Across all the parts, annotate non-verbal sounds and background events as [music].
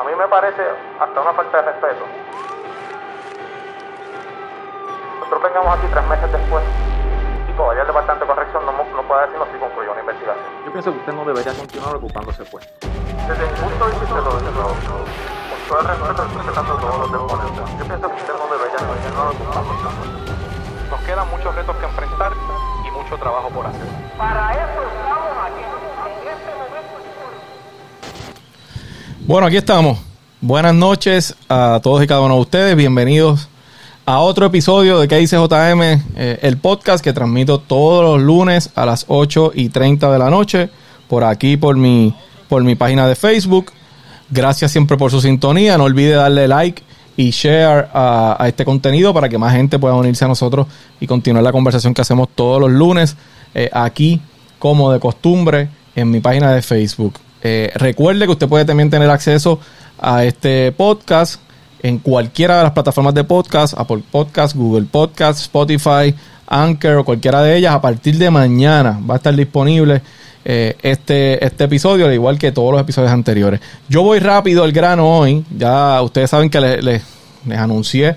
A mí me parece hasta una falta de respeto. Nosotros vengamos aquí tres meses después y todavía el Departamento de Corrección no, no puede decirnos si concluyó una investigación. Yo pienso que usted no debería continuar ocupándose pues. Desde mi punto de vista, lo, con todo el respeto, respetando todos los deponentes, yo pienso que usted no debería continuar ocupándose. Nos quedan muchos retos que enfrentar y mucho trabajo por hacer. Para eso Bueno, aquí estamos. Buenas noches a todos y cada uno de ustedes. Bienvenidos a otro episodio de ¿Qué dice JM? Eh, el podcast que transmito todos los lunes a las 8 y 30 de la noche por aquí, por mi, por mi página de Facebook. Gracias siempre por su sintonía. No olvide darle like y share a, este contenido para que más gente pueda unirse a nosotros y continuar la conversación que hacemos todos los lunes eh, aquí, como de costumbre, en mi página de Facebook. Eh, recuerde que usted puede también tener acceso a este podcast en cualquiera de las plataformas de podcast, Apple Podcast, Google Podcast, Spotify, Anchor o cualquiera de ellas. A partir de mañana va a estar disponible eh, este, este episodio, al igual que todos los episodios anteriores. Yo voy rápido al grano hoy. Ya ustedes saben que les, les, les anuncié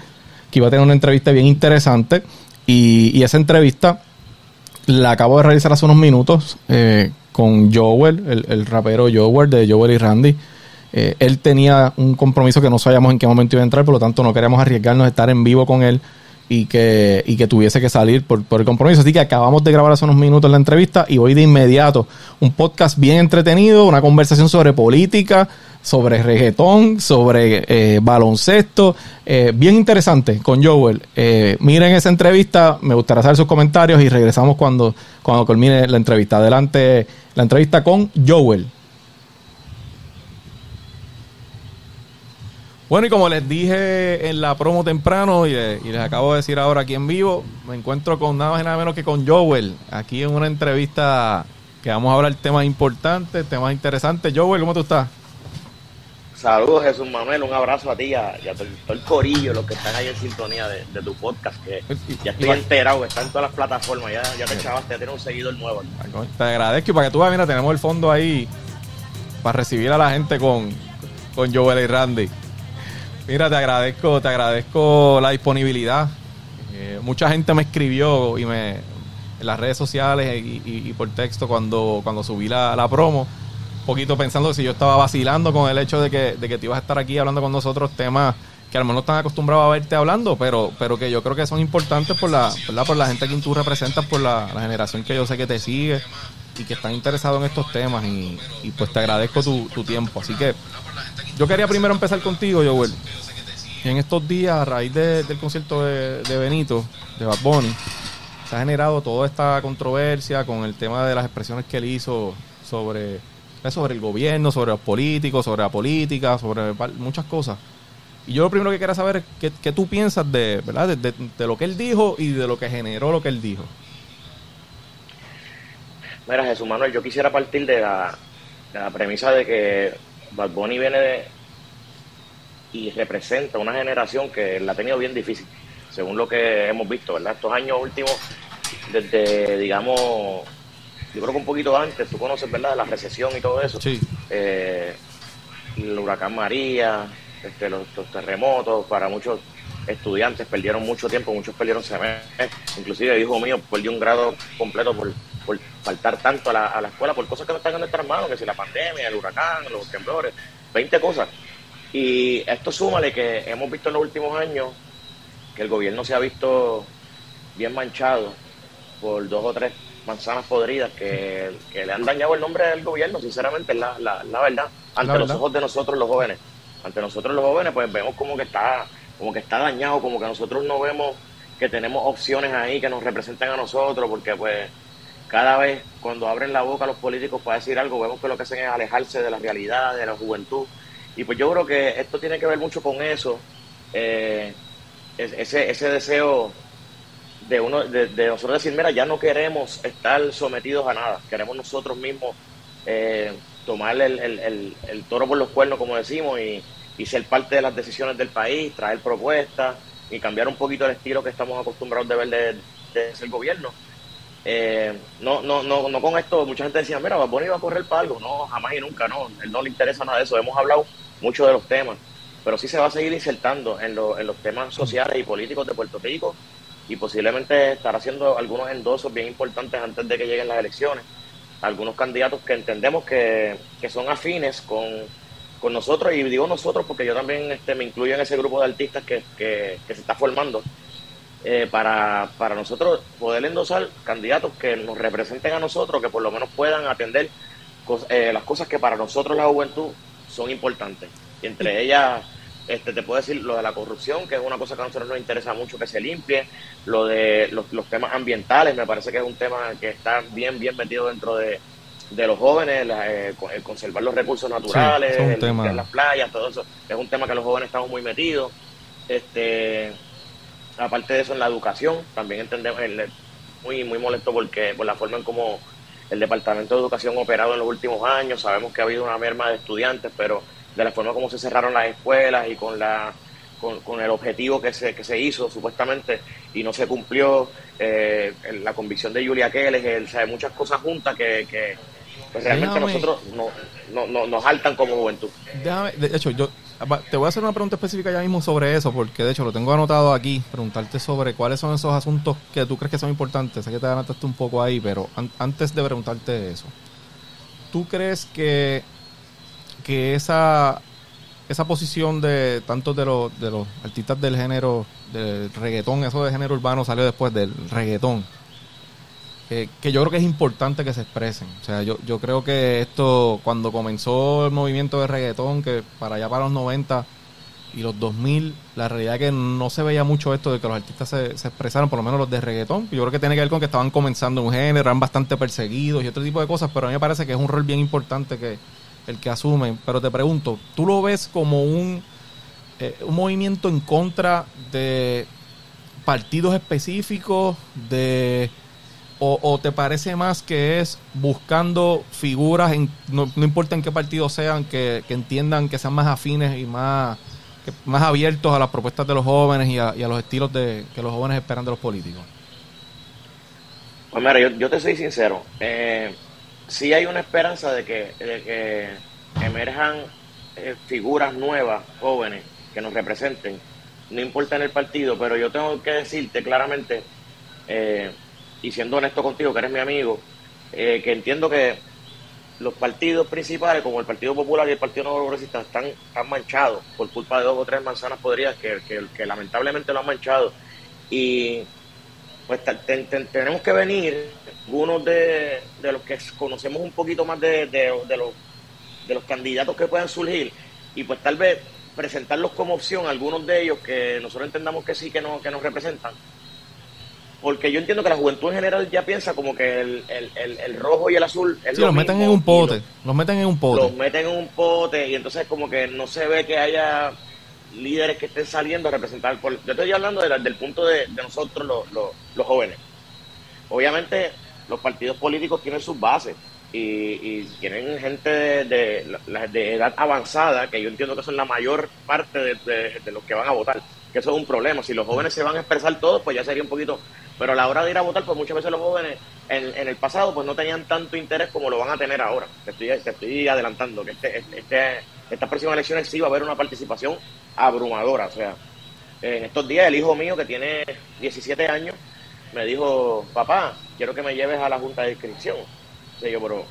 que iba a tener una entrevista bien interesante. Y, y esa entrevista la acabo de realizar hace unos minutos eh, con Joel, el, el, rapero Joel de Joel y Randy. Eh, él tenía un compromiso que no sabíamos en qué momento iba a entrar, por lo tanto no queríamos arriesgarnos a estar en vivo con él y que, y que tuviese que salir por, por el compromiso. Así que acabamos de grabar hace unos minutos la entrevista y voy de inmediato. Un podcast bien entretenido, una conversación sobre política, sobre reggaetón, sobre eh, baloncesto, eh, bien interesante con Joel. Eh, miren esa entrevista, me gustaría saber sus comentarios y regresamos cuando, cuando culmine la entrevista. Adelante la entrevista con Joel. Bueno, y como les dije en la promo temprano y, y, les acabo de decir ahora aquí en vivo, me encuentro con nada más y nada menos que con Joel, aquí en una entrevista que vamos a hablar temas importantes, temas interesantes. Joel, ¿cómo tú estás? Saludos Jesús Manuel, un abrazo a ti y a, y a todo, todo, el corillo, los que están ahí en sintonía de, de tu podcast, que ya estoy enterado, que está en todas las plataformas, ya, ya te echabaste, ya tienes un seguidor nuevo. Te agradezco y para que tú veas, mira, tenemos el fondo ahí para recibir a la gente con, con Joel y Randy. Mira, te agradezco, te agradezco la disponibilidad. Eh, mucha gente me escribió y me en las redes sociales y, por texto cuando, cuando subí la, la, promo, poquito pensando si yo estaba vacilando con el hecho de que, de que te ibas a estar aquí hablando con nosotros temas que a lo mejor no están acostumbrados a verte hablando, pero, pero que yo creo que son importantes por la, ¿verdad? por la gente a quien tú representas, por la generación que yo sé que te sigue y que están interesados en estos temas y, y pues te agradezco tu, tiempo. Así que yo quería primero empezar contigo, Joel. En estos días, a raíz de, del concierto de, Benito, de Bad Bunny, se ha generado toda esta controversia con el tema de las expresiones que él hizo sobre, sobre el gobierno, sobre los políticos, sobre la política, sobre muchas cosas. Y yo lo primero que quería saber es qué, qué tú piensas de, ¿verdad? De, lo que él dijo y de lo que generó lo que él dijo. Mira, Jesús Manuel, yo quisiera partir de la, de la premisa de que Bad Bunny viene de, y representa una generación que la ha tenido bien difícil, según lo que hemos visto, ¿verdad? Estos años últimos, desde, digamos, yo creo que un poquito antes, tú conoces, ¿verdad?, la recesión y todo eso. Sí. Eh, el huracán María, este, los, los, terremotos, para muchos estudiantes perdieron mucho tiempo, muchos perdieron semestres, inclusive hijo mío perdió un grado completo por, por faltar tanto a la, a la, escuela por cosas que no están en nuestras manos, que si la pandemia, el huracán, los temblores, 20 cosas. Y esto súmale que hemos visto en los últimos años que el gobierno se ha visto bien manchado por dos o tres manzanas podridas que, que le han dañado el nombre del gobierno, sinceramente, la, la, la verdad, ante la los ojos de nosotros los jóvenes. Ante nosotros los jóvenes, pues vemos como que está, como que está dañado, como que nosotros no vemos que tenemos opciones ahí que nos representan a nosotros, porque pues cada vez cuando abren la boca los políticos para decir algo, vemos que lo que hacen es alejarse de la realidad, de la juventud. Y pues yo creo que esto tiene que ver mucho con eso, eh, ese, ese deseo de uno de, de, nosotros decir, mira, ya no queremos estar sometidos a nada, queremos nosotros mismos eh, tomar el, el, el, toro por los cuernos, como decimos, y, y, ser parte de las decisiones del país, traer propuestas y cambiar un poquito el estilo que estamos acostumbrados de ver de, de gobierno. Eh, no, no, no, no con esto, mucha gente decía, mira, Baboni va a correr para algo. No, jamás y nunca, no. Él no le interesa nada de eso. Hemos hablado muchos de los temas, pero sí se va a seguir insertando en, en los temas sociales y políticos de Puerto Rico y posiblemente estar haciendo algunos endosos bien importantes antes de que lleguen las elecciones. Algunos candidatos que entendemos que, que son afines con, con, nosotros, y digo nosotros porque yo también este, me incluyo en ese grupo de artistas que, que, se está formando, eh, para, para nosotros poder endosar candidatos que nos representen a nosotros, que por lo menos puedan atender eh, las cosas que para nosotros la juventud son importantes. Y entre ellas este, te puedo decir lo de la corrupción, que es una cosa que a nosotros nos interesa mucho que se limpie, lo de los, temas ambientales, me parece que es un tema que está bien, bien metido dentro de, los jóvenes, eh, el conservar los recursos naturales, las playas, todo eso, es un tema que los jóvenes estamos muy metidos. Este, aparte de eso, en la educación, también entendemos, muy, muy molesto porque por la forma en cómo el Departamento de Educación ha operado en los últimos años, sabemos que ha habido una merma de estudiantes, pero de la forma como se cerraron las escuelas y con la con, el objetivo que se, que se hizo supuestamente y no se cumplió, eh, la convicción de Julia Keller, o muchas cosas juntas que, que pues, realmente nosotros no, no, nos saltan como juventud. de hecho, yo te voy a hacer una pregunta específica ya mismo sobre eso, porque de hecho lo tengo anotado aquí, preguntarte sobre cuáles son esos asuntos que tú crees que son importantes. Sé que te anotaste un poco ahí, pero antes de preguntarte eso, ¿tú crees que que esa, esa posición de tantos de los, de los artistas del género del reggaetón, eso de género urbano salió después del reggaetón, que yo creo que es importante que se expresen. O sea, yo, yo creo que esto, cuando comenzó el movimiento de reggaetón, que para allá para los 90 y los 2000, la realidad es que no se veía mucho esto de que los artistas se, se expresaran, por lo menos los de reggaetón. Yo creo que tiene que ver con que estaban comenzando un género, eran bastante perseguidos y otro tipo de cosas, pero a mí me parece que es un rol bien importante que, el que asumen, pero te pregunto, ¿tú lo ves como un, eh, un movimiento en contra de partidos específicos, de o, te parece más que es buscando figuras, en, no, importa en qué partido sean, que, entiendan que sean más afines y más, más abiertos a las propuestas de los jóvenes y a, los estilos de, que los jóvenes esperan de los políticos? Pues mira, yo, yo te soy sincero. Eh, sí hay una esperanza de que, que emerjan eh, figuras nuevas, jóvenes, que nos representen, no importa en el partido, pero yo tengo que decirte claramente, eh, y siendo honesto contigo, que eres mi amigo, eh, que entiendo que los partidos principales, como el Partido Popular y el Partido Nuevo Progresista, están, están manchados por culpa de dos o tres manzanas podridas que, que, lamentablemente lo han manchado. Y pues tenemos que venir algunos de, los que conocemos un poquito más de, de, los, de los candidatos que puedan surgir y pues tal vez presentarlos como opción algunos de ellos que nosotros entendamos que sí que, no, que nos representan. Porque yo entiendo que la juventud en general ya piensa como que el, el, el, rojo y el azul es sí, los meten en un pote, los, meten en un pote. Los meten en un pote y entonces como que no se ve que haya líderes que estén saliendo a representar. Por, yo estoy hablando de, del punto de, de nosotros los, los jóvenes. Obviamente los partidos políticos tienen sus bases y, tienen gente de, de, edad avanzada, que yo entiendo que son la mayor parte de, los que van a votar, que eso es un problema. Si los jóvenes se van a expresar todos, pues ya sería un poquito... Pero a la hora de ir a votar, pues muchas veces los jóvenes en, en el pasado pues no tenían tanto interés como lo van a tener ahora. Te estoy, te estoy adelantando que este, este, estas próximas elecciones sí va a haber una participación abrumadora. O sea, en estos días el hijo mío que tiene 17 años me dijo, papá, quiero que me lleves a la junta de inscripción. O yo, pero,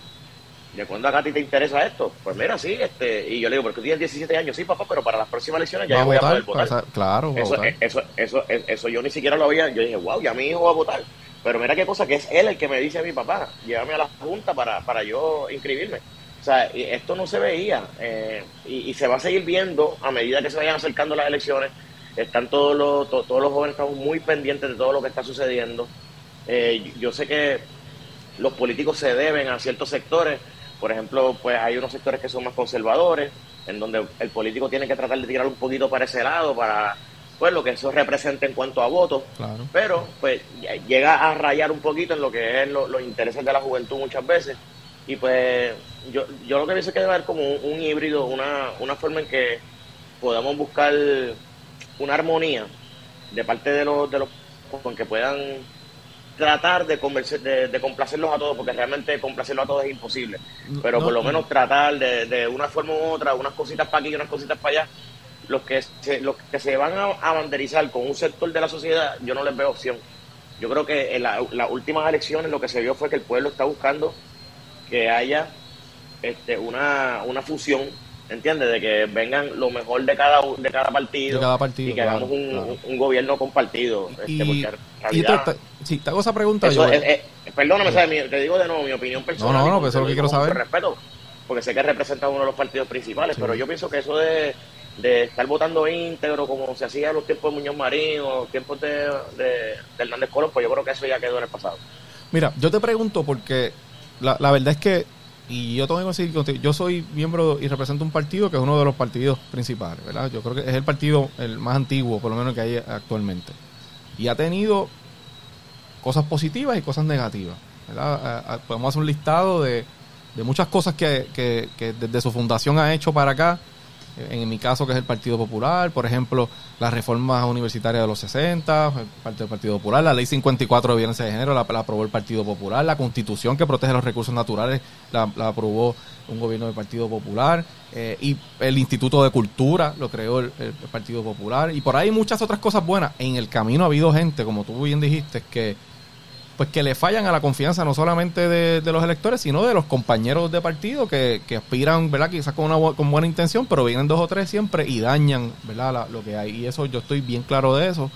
¿de cuándo acá a ti te interesa esto? Pues mira, sí, este, y yo le digo, porque tú tienes 17 años, sí, papá, pero para las próximas elecciones ya voy a poder votar. claro, eso, eso, eso, eso, yo ni siquiera lo había, yo dije, wow, ya mi hijo va a votar. Pero mira qué cosa, que es él el que me dice a mi papá, llévame a la junta para, para yo inscribirme. O sea, esto no se veía eh, y, se va a seguir viendo a medida que se vayan acercando las elecciones. Están todos los, todos los jóvenes estamos muy pendientes de todo lo que está sucediendo. Eh, yo sé que los políticos se deben a ciertos sectores. Por ejemplo, pues hay unos sectores que son más conservadores, en donde el político tiene que tratar de tirar un poquito para ese lado, para pues lo que eso representa en cuanto a votos. Pero pues llega a rayar un poquito en lo que es los intereses de la juventud muchas veces. Y pues yo, yo lo que pienso es que debe haber como un, híbrido, una, una forma en que podamos buscar una armonía de parte de los, de los con que puedan tratar de, de, de complacerlos a todos, porque realmente complacerlos a todos es imposible. Pero No, por lo no. menos tratar de, de una forma u otra, unas cositas para aquí y unas cositas para allá. Los que, se, los que se van a, a banderizar con un sector de la sociedad, yo no les veo opción. Yo creo que en la- las últimas elecciones lo que se vio fue que el pueblo está buscando que haya este, una, una fusión, ¿entiendes? De que vengan lo mejor de cada, de cada partido, De cada partido, y que claro, hagamos un, claro. un gobierno compartido. Y, este, porque en y realidad, te, sí, te hago esa pregunta eso yo. es- es- perdóname, te digo de nuevo mi opinión personal. no, no, con- pues eso es lo que quiero saber. respeto, porque sé que representa uno de los partidos principales, Sí. pero yo pienso que eso de, de estar votando íntegro, como se hacía en los tiempos de Muñoz Marín o los tiempos de, de, de Hernández Colón, pues yo creo que eso ya quedó en el pasado. Mira, yo te pregunto porque la, la verdad es que, y yo tengo que decir, contigo, yo soy miembro y represento un partido que es uno de los partidos principales, ¿verdad? Yo creo que es el partido el más antiguo, por lo menos que hay actualmente. Y ha tenido cosas positivas y cosas negativas, ¿verdad? Podemos hacer un listado de, de muchas cosas que, que, desde su fundación ha hecho para acá. En mi caso, que es el Partido Popular, por ejemplo, las reformas universitarias de los 60, parte del Partido Popular, la ley 54 de violencia de género la, aprobó el Partido Popular, la constitución que protege los recursos naturales la, la aprobó un gobierno del Partido Popular, eh, y el Instituto de Cultura lo creó el, el Partido Popular, y por ahí muchas otras cosas buenas. En el camino ha habido gente, como tú bien dijiste, que pues que le fallan a la confianza no solamente de, de los electores, sino de los compañeros de partido que, que aspiran, ¿verdad? Quizás con una con buena intención, pero vienen dos o tres siempre y dañan, ¿verdad? La- lo que hay. Y eso yo estoy bien claro de eso.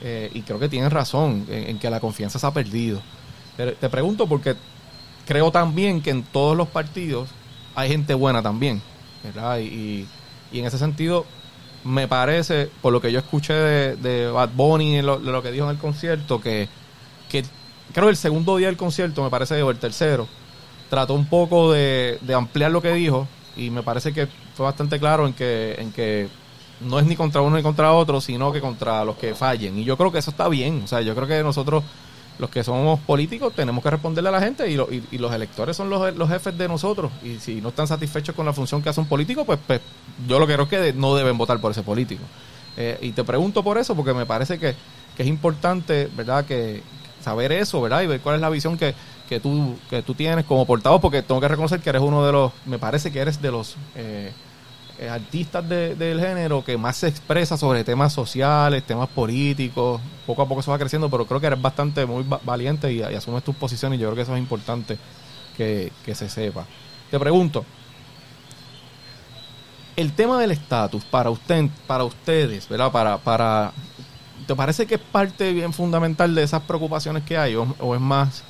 eh, y creo que tienes razón en, en que la confianza se ha perdido. Te pregunto porque creo también que en todos los partidos hay gente buena también, ¿verdad? Y, y, en ese sentido me parece, por lo que yo escuché de, de Bad Bunny, lo, de lo que dijo en el concierto, que, que creo el segundo día del concierto, me parece, o el tercero, trató un poco de, de ampliar lo que dijo y me parece que fue bastante claro en que, en que no es ni contra uno ni contra otro, sino que contra los que fallen. Y yo creo que eso está bien. O sea, yo creo que nosotros, los que somos políticos, tenemos que responderle a la gente y, lo- y, los electores son los, los jefes de nosotros. Y si no están satisfechos con la función que hace un político, pues, pues yo lo que creo es que no deben votar por ese político. Eh, y te pregunto por eso, porque me parece que, que es importante, ¿verdad?, que saber eso, ¿verdad? Y ver cuál es la visión que, que, tú, que tú tienes como portavoz, porque tengo que reconocer que eres uno de los, me parece que eres de los eh, eh, artistas de- del género que más se expresa sobre temas sociales, temas políticos. Poco a poco eso va creciendo, pero creo que eres bastante muy va- valiente y, y asumes tus posiciones. Y yo creo que eso es importante que, que se sepa. Te pregunto, el tema del estatus para usted, para ustedes, ¿verdad? Para, para, ¿te parece que es parte bien fundamental de esas preocupaciones que hay, o, o es más,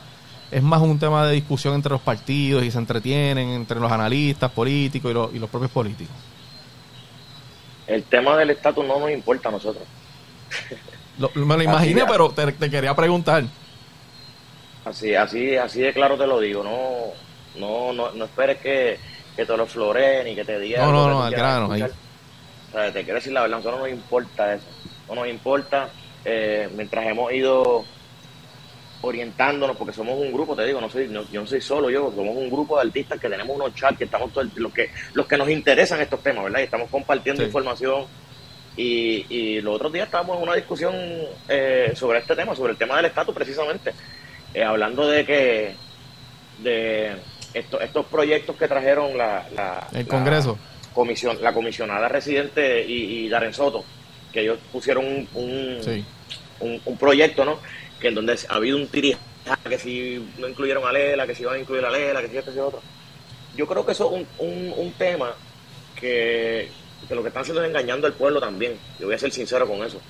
es más un tema de discusión entre los partidos y se entretienen entre los analistas políticos y, los- y los propios políticos? El tema del estatus no nos importa a nosotros. Lo- me lo imaginé, pero te, te quería preguntar. Así, así, así de claro te lo digo. No, no, no, no esperes que, que te lo floreen y que te digan. No, no, no, al grano, ahí. escuchar. O sea, te quiero decir la verdad, a nosotros no nos importa eso. No nos importa. eh, mientras hemos ido orientándonos, porque somos un grupo, te digo, no soy, no- yo no soy solo yo, somos un grupo de artistas que tenemos unos chats que estamos todo el- los que, los que nos interesan estos temas, ¿verdad? Y estamos compartiendo Sí. información. Y, y los otros días estábamos en una discusión eh, sobre este tema, sobre el tema del estatus precisamente, eh, hablando de que de esto- estos proyectos que trajeron la, la- El la Congreso. comisión, la comisionada residente y, y Darren Soto, que ellos pusieron un, un, Sí. un, un proyecto, ¿no? Que en donde ha habido un tirijaje, que si no incluyeron a Lela, que si iban a incluir a Lela, que si esto, que si otro. Yo creo que eso es un, un, un tema que, que lo que están haciendo es engañando al pueblo también. Yo voy a ser sincero con eso.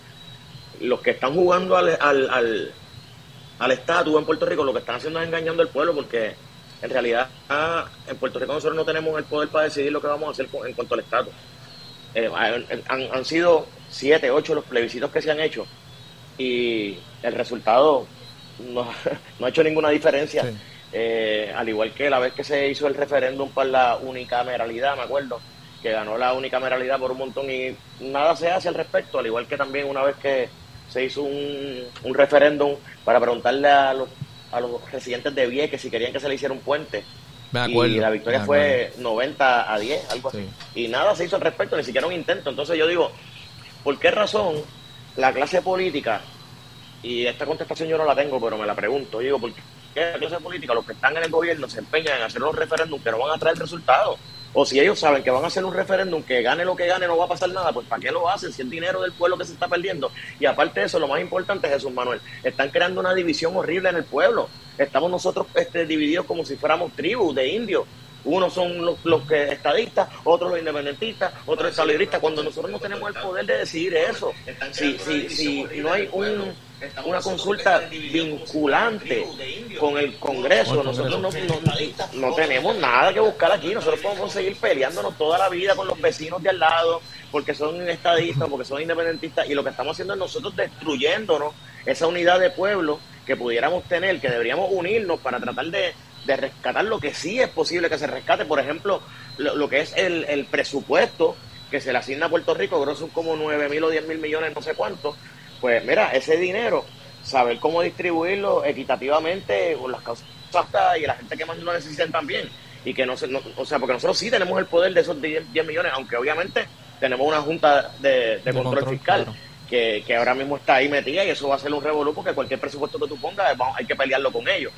Los que están jugando al al, al, al estatus en Puerto Rico, lo que están haciendo es engañando al pueblo porque en realidad en Puerto Rico nosotros no tenemos el poder para decidir lo que vamos a hacer con- en cuanto al estatus. Eh, han, han- han sido siete, ocho los plebiscitos que se han hecho y el resultado no, [laughs] no ha hecho ninguna diferencia. Sí. Eh, al igual que la vez que se hizo el referéndum para la unicameralidad, me acuerdo, que ganó la unicameralidad por un montón y nada se hace al respecto, al igual que también una vez que se hizo un, un referéndum para preguntarle a los, a los residentes de Vieques si querían que se le hiciera un puente. Me acuerdo. y la victoria me fue 90 a 10, algo así. Sí. Y nada se hizo al respecto, ni siquiera un intento. Entonces yo digo, ¿por qué razón la clase política y esta contestación yo no la tengo, pero me la pregunto. Digo, ¿por qué la clase política, los que están en el gobierno, se empeñan en hacer los referéndums que no van a traer resultados? O si ellos saben que van a hacer un referéndum que gane lo que gane, no va a pasar nada, pues ¿para qué lo hacen? Si es dinero del pueblo que se está perdiendo. Y aparte de eso, lo más importante, Jesús Manuel, están creando una división horrible en el pueblo. Estamos nosotros este, divididos como si fuéramos tribus de indios. Unos son los, los que estadistas, otros los independentistas, otros estadistas. Cuando nosotros no tenemos el poder de decidir eso, si, si, si no hay un, una consulta vinculante con el Congreso, nosotros no, no, no tenemos nada que buscar aquí. Nosotros podemos seguir peleándonos toda la vida con los vecinos de al lado, porque son estadistas, porque son independentistas, y lo que estamos haciendo es nosotros destruyéndonos esa unidad de pueblo que pudiéramos tener, que deberíamos unirnos para tratar de, de rescatar lo que sí es posible que se rescate, por ejemplo, lo, lo que es el, el, presupuesto que se le asigna a Puerto Rico, creo que son como 9 mil o 10 mil millones, no sé cuánto, pues mira, ese dinero, saber cómo distribuirlo equitativamente con las causas y la gente que más lo necesiten también, y que no, se, no o sea, porque nosotros sí tenemos el poder de esos 10, 10 millones, aunque obviamente tenemos una junta de, de, de control, control, fiscal. Claro. Que, que, ahora mismo está ahí metida y eso va a ser un revolú porque cualquier presupuesto que tú pongas vamos, hay que pelearlo con ellos.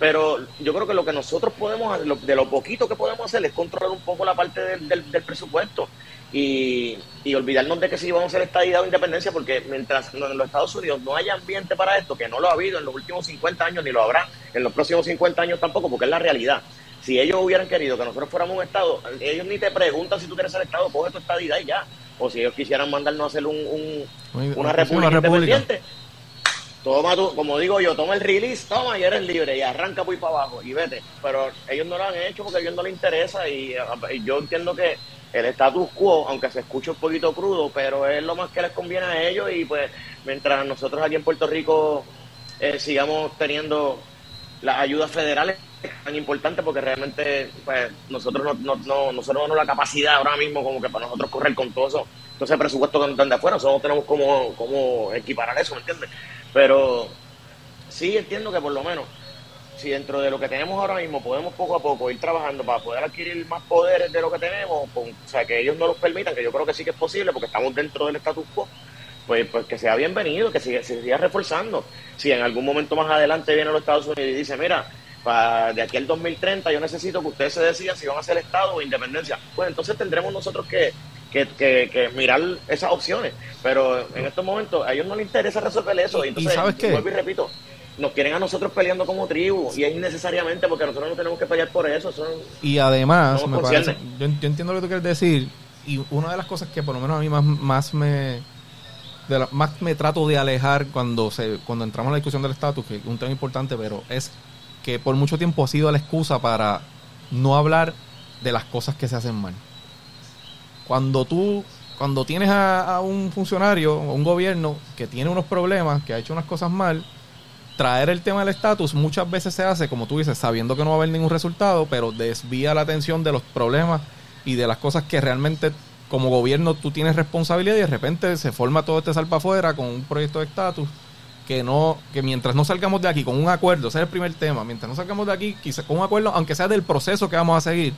Pero yo creo que lo que nosotros podemos, de lo poquito que podemos hacer es controlar un poco la parte del, del, del presupuesto y, y, olvidarnos de que si vamos a hacer estadidad o independencia, porque mientras en los Estados Unidos no haya ambiente para esto, que no lo ha habido en los últimos 50 años, ni lo habrá en los próximos 50 años tampoco, porque es la realidad. Si ellos hubieran querido que nosotros fuéramos un Estado, ellos ni te preguntan si tú quieres ser Estado, coge tu estadidad y ya. O si ellos quisieran mandarnos a hacer un, un, una, república una independiente, toma tú, como digo yo, toma el release, toma y eres libre y arranca muy para abajo y vete. Pero ellos no lo han hecho porque a ellos no les interesa y, y yo entiendo que el status quo, aunque se escuche un poquito crudo, pero es lo más que les conviene a ellos y pues mientras nosotros aquí en Puerto Rico eh, sigamos teniendo las ayudas federales tan importantes porque realmente pues nosotros no, no, no nosotros no la capacidad ahora mismo como que para nosotros correr con todo eso, todo ese presupuesto que están de afuera, nosotros no tenemos cómo, cómo equiparar eso, ¿me entiendes? Pero sí entiendo que por lo menos si dentro de lo que tenemos ahora mismo podemos poco a poco ir trabajando para poder adquirir más poderes de lo que tenemos, o sea, que ellos no los permitan, que yo creo que sí que es posible porque estamos dentro del status quo, pues, pues que sea bienvenido, que siga, se siga reforzando. Si en algún momento más adelante viene los Estados Unidos y dice, mira, para de aquí al 2030 yo necesito que ustedes se decidan si van a ser Estado o independencia, pues entonces tendremos nosotros que, que, que, que, mirar esas opciones. Pero en estos momentos a ellos no les interesa resolver eso. Y entonces, ¿Y sabes qué? vuelvo y repito, nos quieren a nosotros peleando como tribu y es innecesariamente porque nosotros no tenemos que pelear por eso. eso y además, me parece, yo, yo, entiendo lo que tú quieres decir y una de las cosas que por lo menos a mí más, más me de la, más me trato de alejar cuando se cuando entramos en la discusión del estatus, que es un tema importante, pero es que por mucho tiempo ha sido la excusa para no hablar de las cosas que se hacen mal. Cuando tú cuando tienes a, a un funcionario o un gobierno que tiene unos problemas, que ha hecho unas cosas mal, traer el tema del estatus muchas veces se hace, como tú dices, sabiendo que no va a haber ningún resultado, pero desvía la atención de los problemas y de las cosas que realmente como gobierno tú tienes responsabilidad y de repente se forma todo este salpa afuera con un proyecto de estatus que no que mientras no salgamos de aquí con un acuerdo, ese es el primer tema, mientras no salgamos de aquí quizá con un acuerdo, aunque sea del proceso que vamos a seguir,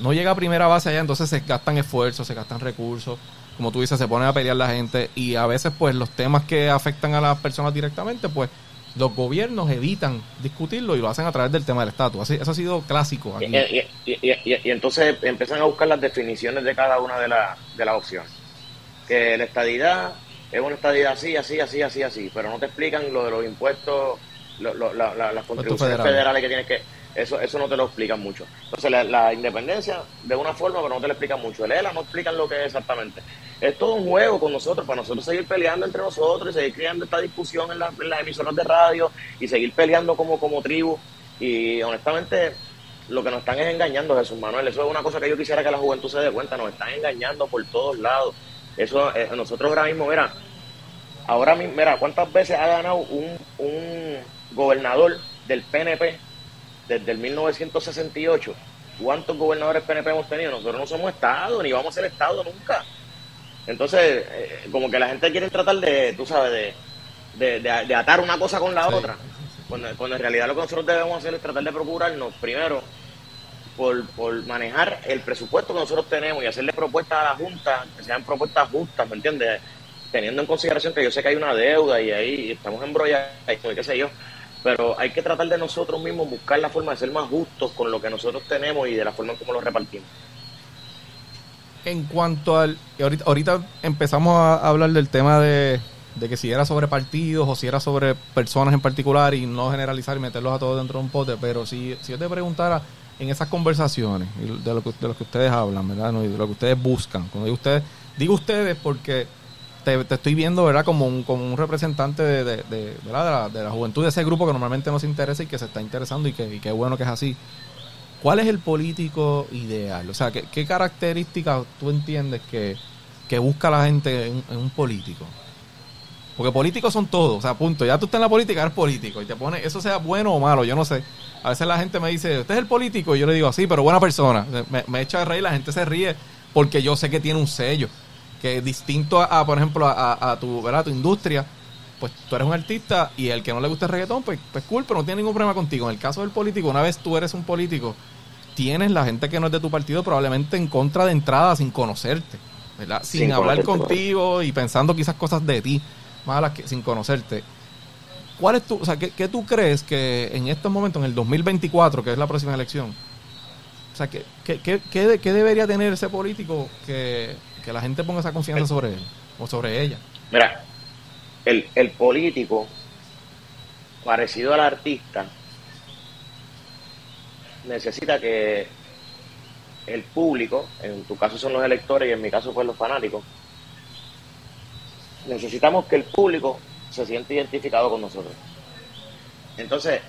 no llega a primera base allá, entonces se gastan esfuerzos, se gastan recursos, como tú dices, se pone a pelear la gente y a veces pues los temas que afectan a las personas directamente pues los gobiernos evitan discutirlo y lo hacen a través del tema del estatus. Así, eso ha sido clásico. Aquí. Y, y, y, y, entonces empiezan a buscar las definiciones de cada una de, la, de las opciones. Que la estadidad es una estadidad así, así, así, así, así, pero no te explican lo de los impuestos, lo, lo, la, la, las contribuciones federales. federales que tienes que... Eso, eso no te lo explican mucho. Entonces, la, la, independencia de una forma, pero no te lo explican mucho. El ELA no explican lo que es exactamente. Es todo un juego con nosotros, para nosotros seguir peleando entre nosotros y seguir creando esta discusión en, la, las emisoras de radio y seguir peleando como, como tribu. Y honestamente, lo que nos están es engañando, Jesús Manuel. Eso es una cosa que yo quisiera que la juventud se dé cuenta. Nos están engañando por todos lados. Eso, eh, nosotros ahora mismo, mira, ahora mismo, mira, ¿cuántas veces ha ganado un, un gobernador del PNP desde el 1968, ¿cuántos gobernadores PNP hemos tenido? Nosotros no somos Estado, ni vamos a ser Estado nunca. Entonces, eh, como que la gente quiere tratar de, tú sabes, de, de, de, de atar una cosa con la sí. otra. Cuando, cuando, en realidad lo que nosotros debemos hacer es tratar de procurarnos, primero, por, por manejar el presupuesto que nosotros tenemos y hacerle propuestas a la Junta, que sean propuestas justas, ¿me entiendes? teniendo en consideración que yo sé que hay una deuda y ahí estamos embrollados, qué sé yo, pero hay que tratar de nosotros mismos buscar la forma de ser más justos con lo que nosotros tenemos y de la forma en cómo lo repartimos. En cuanto al... Ahorita, ahorita empezamos a hablar del tema de, de que si era sobre partidos o si era sobre personas en particular y no generalizar y meterlos a todos dentro de un pote, pero si, si yo te preguntara en esas conversaciones de lo que, de lo que ustedes hablan, ¿verdad? Y de lo que ustedes buscan. Cuando ustedes, digo ustedes porque te, estoy viendo, ¿verdad? Como un, como un representante de, la, juventud de ese grupo que normalmente no se interesa y que se está interesando y que, bueno que es así. ¿Cuál es el político ideal? O sea, ¿qué, qué características tú entiendes que, busca la gente en, un político? Porque políticos son todos, o sea, punto. Ya tú estás en la política, eres político. Y te pone, eso sea bueno o malo, yo no sé. A veces la gente me dice, ¿usted es el político? Y yo le digo, sí, pero buena persona. Me, echa de reír, la gente se ríe porque yo sé que tiene un sello. Que distinto a, por ejemplo, a, tu, ¿verdad? tu industria. Pues tú eres un artista y el que no le gusta el reggaetón, pues, pues cool, pero no tiene ningún problema contigo. En el caso del político, una vez tú eres un político, tienes la gente que no es de tu partido probablemente en contra de entrada sin conocerte, ¿verdad? Sin, hablar contigo y pensando quizás cosas de ti malas que, sin conocerte. ¿Cuál es tu, o sea, ¿qué, tú crees que en estos momentos, en el 2024, que es la próxima elección, o sea, ¿qué, qué, debería tener ese político que, la gente ponga esa confianza sobre él o sobre ella? Mira, el, el político, parecido al artista, necesita que el público, en tu caso son los electores y en mi caso pues los fanáticos, necesitamos que el público se siente identificado con nosotros. Entonces,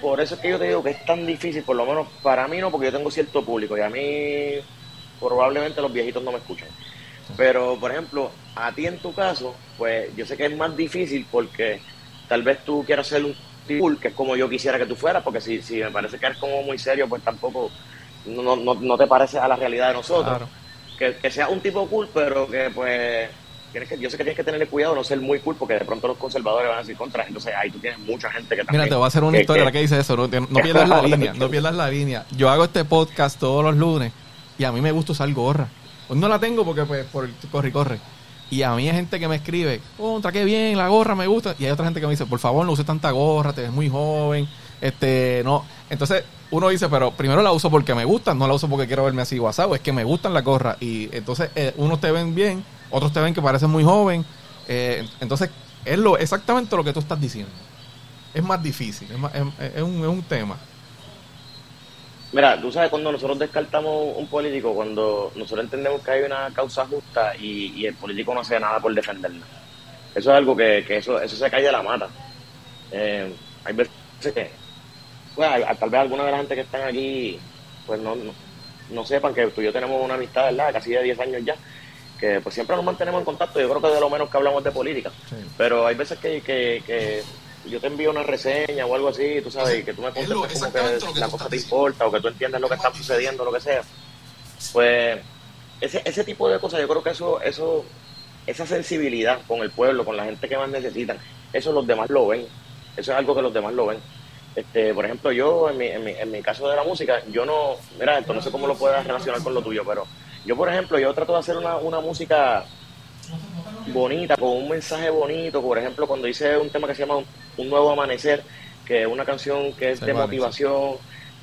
por eso es que yo te digo que es tan difícil, por lo menos para mí no, porque yo tengo cierto público y a mí probablemente los viejitos no me escuchan. Pero, por ejemplo, a ti en tu caso, pues yo sé que es más difícil porque tal vez tú quieras ser un cool, que es como yo quisiera que tú fueras, porque si, si me parece que eres como muy serio, pues tampoco no, no, no te parece a la realidad de nosotros. Que, que sea un tipo cool, pero que pues que, yo sé que tienes que tener cuidado no ser muy cool porque de pronto los conservadores van a decir contra. Entonces ahí tú tienes mucha gente que también... Mira, te voy a hacer una historia la que dice eso. No, [laughs] pierdas la línea, no pierdas la línea. Yo hago este podcast todos los lunes y a mí me gusta usar gorra. Hoy no la tengo porque pues por corre y corre. Y a mí hay gente que me escribe, contra, qué bien, la gorra me gusta. Y hay otra gente que me dice, por favor, no uses tanta gorra, te ves muy joven. Este, no. Entonces, uno dice, pero primero la uso porque me gustan, no la uso porque quiero verme así WhatsApp, es que me gustan las gorras. Y entonces, eh, unos te ven bien, otros te ven que parecen muy joven. Eh, entonces, es lo exactamente lo que tú estás diciendo. Es más difícil, es, un, es un tema. Mira, tú sabes cuando nosotros descartamos un político, cuando nosotros entendemos que hay una causa justa y, el político no hace nada por defenderla. Eso es algo que, eso, eso se cae de la mata. Eh, hay veces que, pues, tal vez alguna de la gente que están aquí, pues no, no, sepan que tú y yo tenemos una amistad, ¿verdad? Casi de 10 años ya que pues siempre nos mantenemos en contacto, yo creo que de lo menos que hablamos de política, pero hay veces que, que, yo te envío una reseña o algo así, tú sabes, y que tú me contestas como que, la cosa te importa o que tú entiendes lo que está sucediendo, lo que sea, pues ese, ese tipo de cosas, yo creo que eso, eso, esa sensibilidad con el pueblo, con la gente que más necesitan, eso los demás lo ven, eso es algo que los demás lo ven. Este, por ejemplo, yo en mi, en mi, en mi caso de la música, yo no, mira, esto no sé cómo lo puedas relacionar con lo tuyo, pero yo, por ejemplo, yo trato de hacer una, una música bonita, con un mensaje bonito. Por ejemplo, cuando hice un tema que se llama Un Nuevo Amanecer, que es una canción que es de motivación,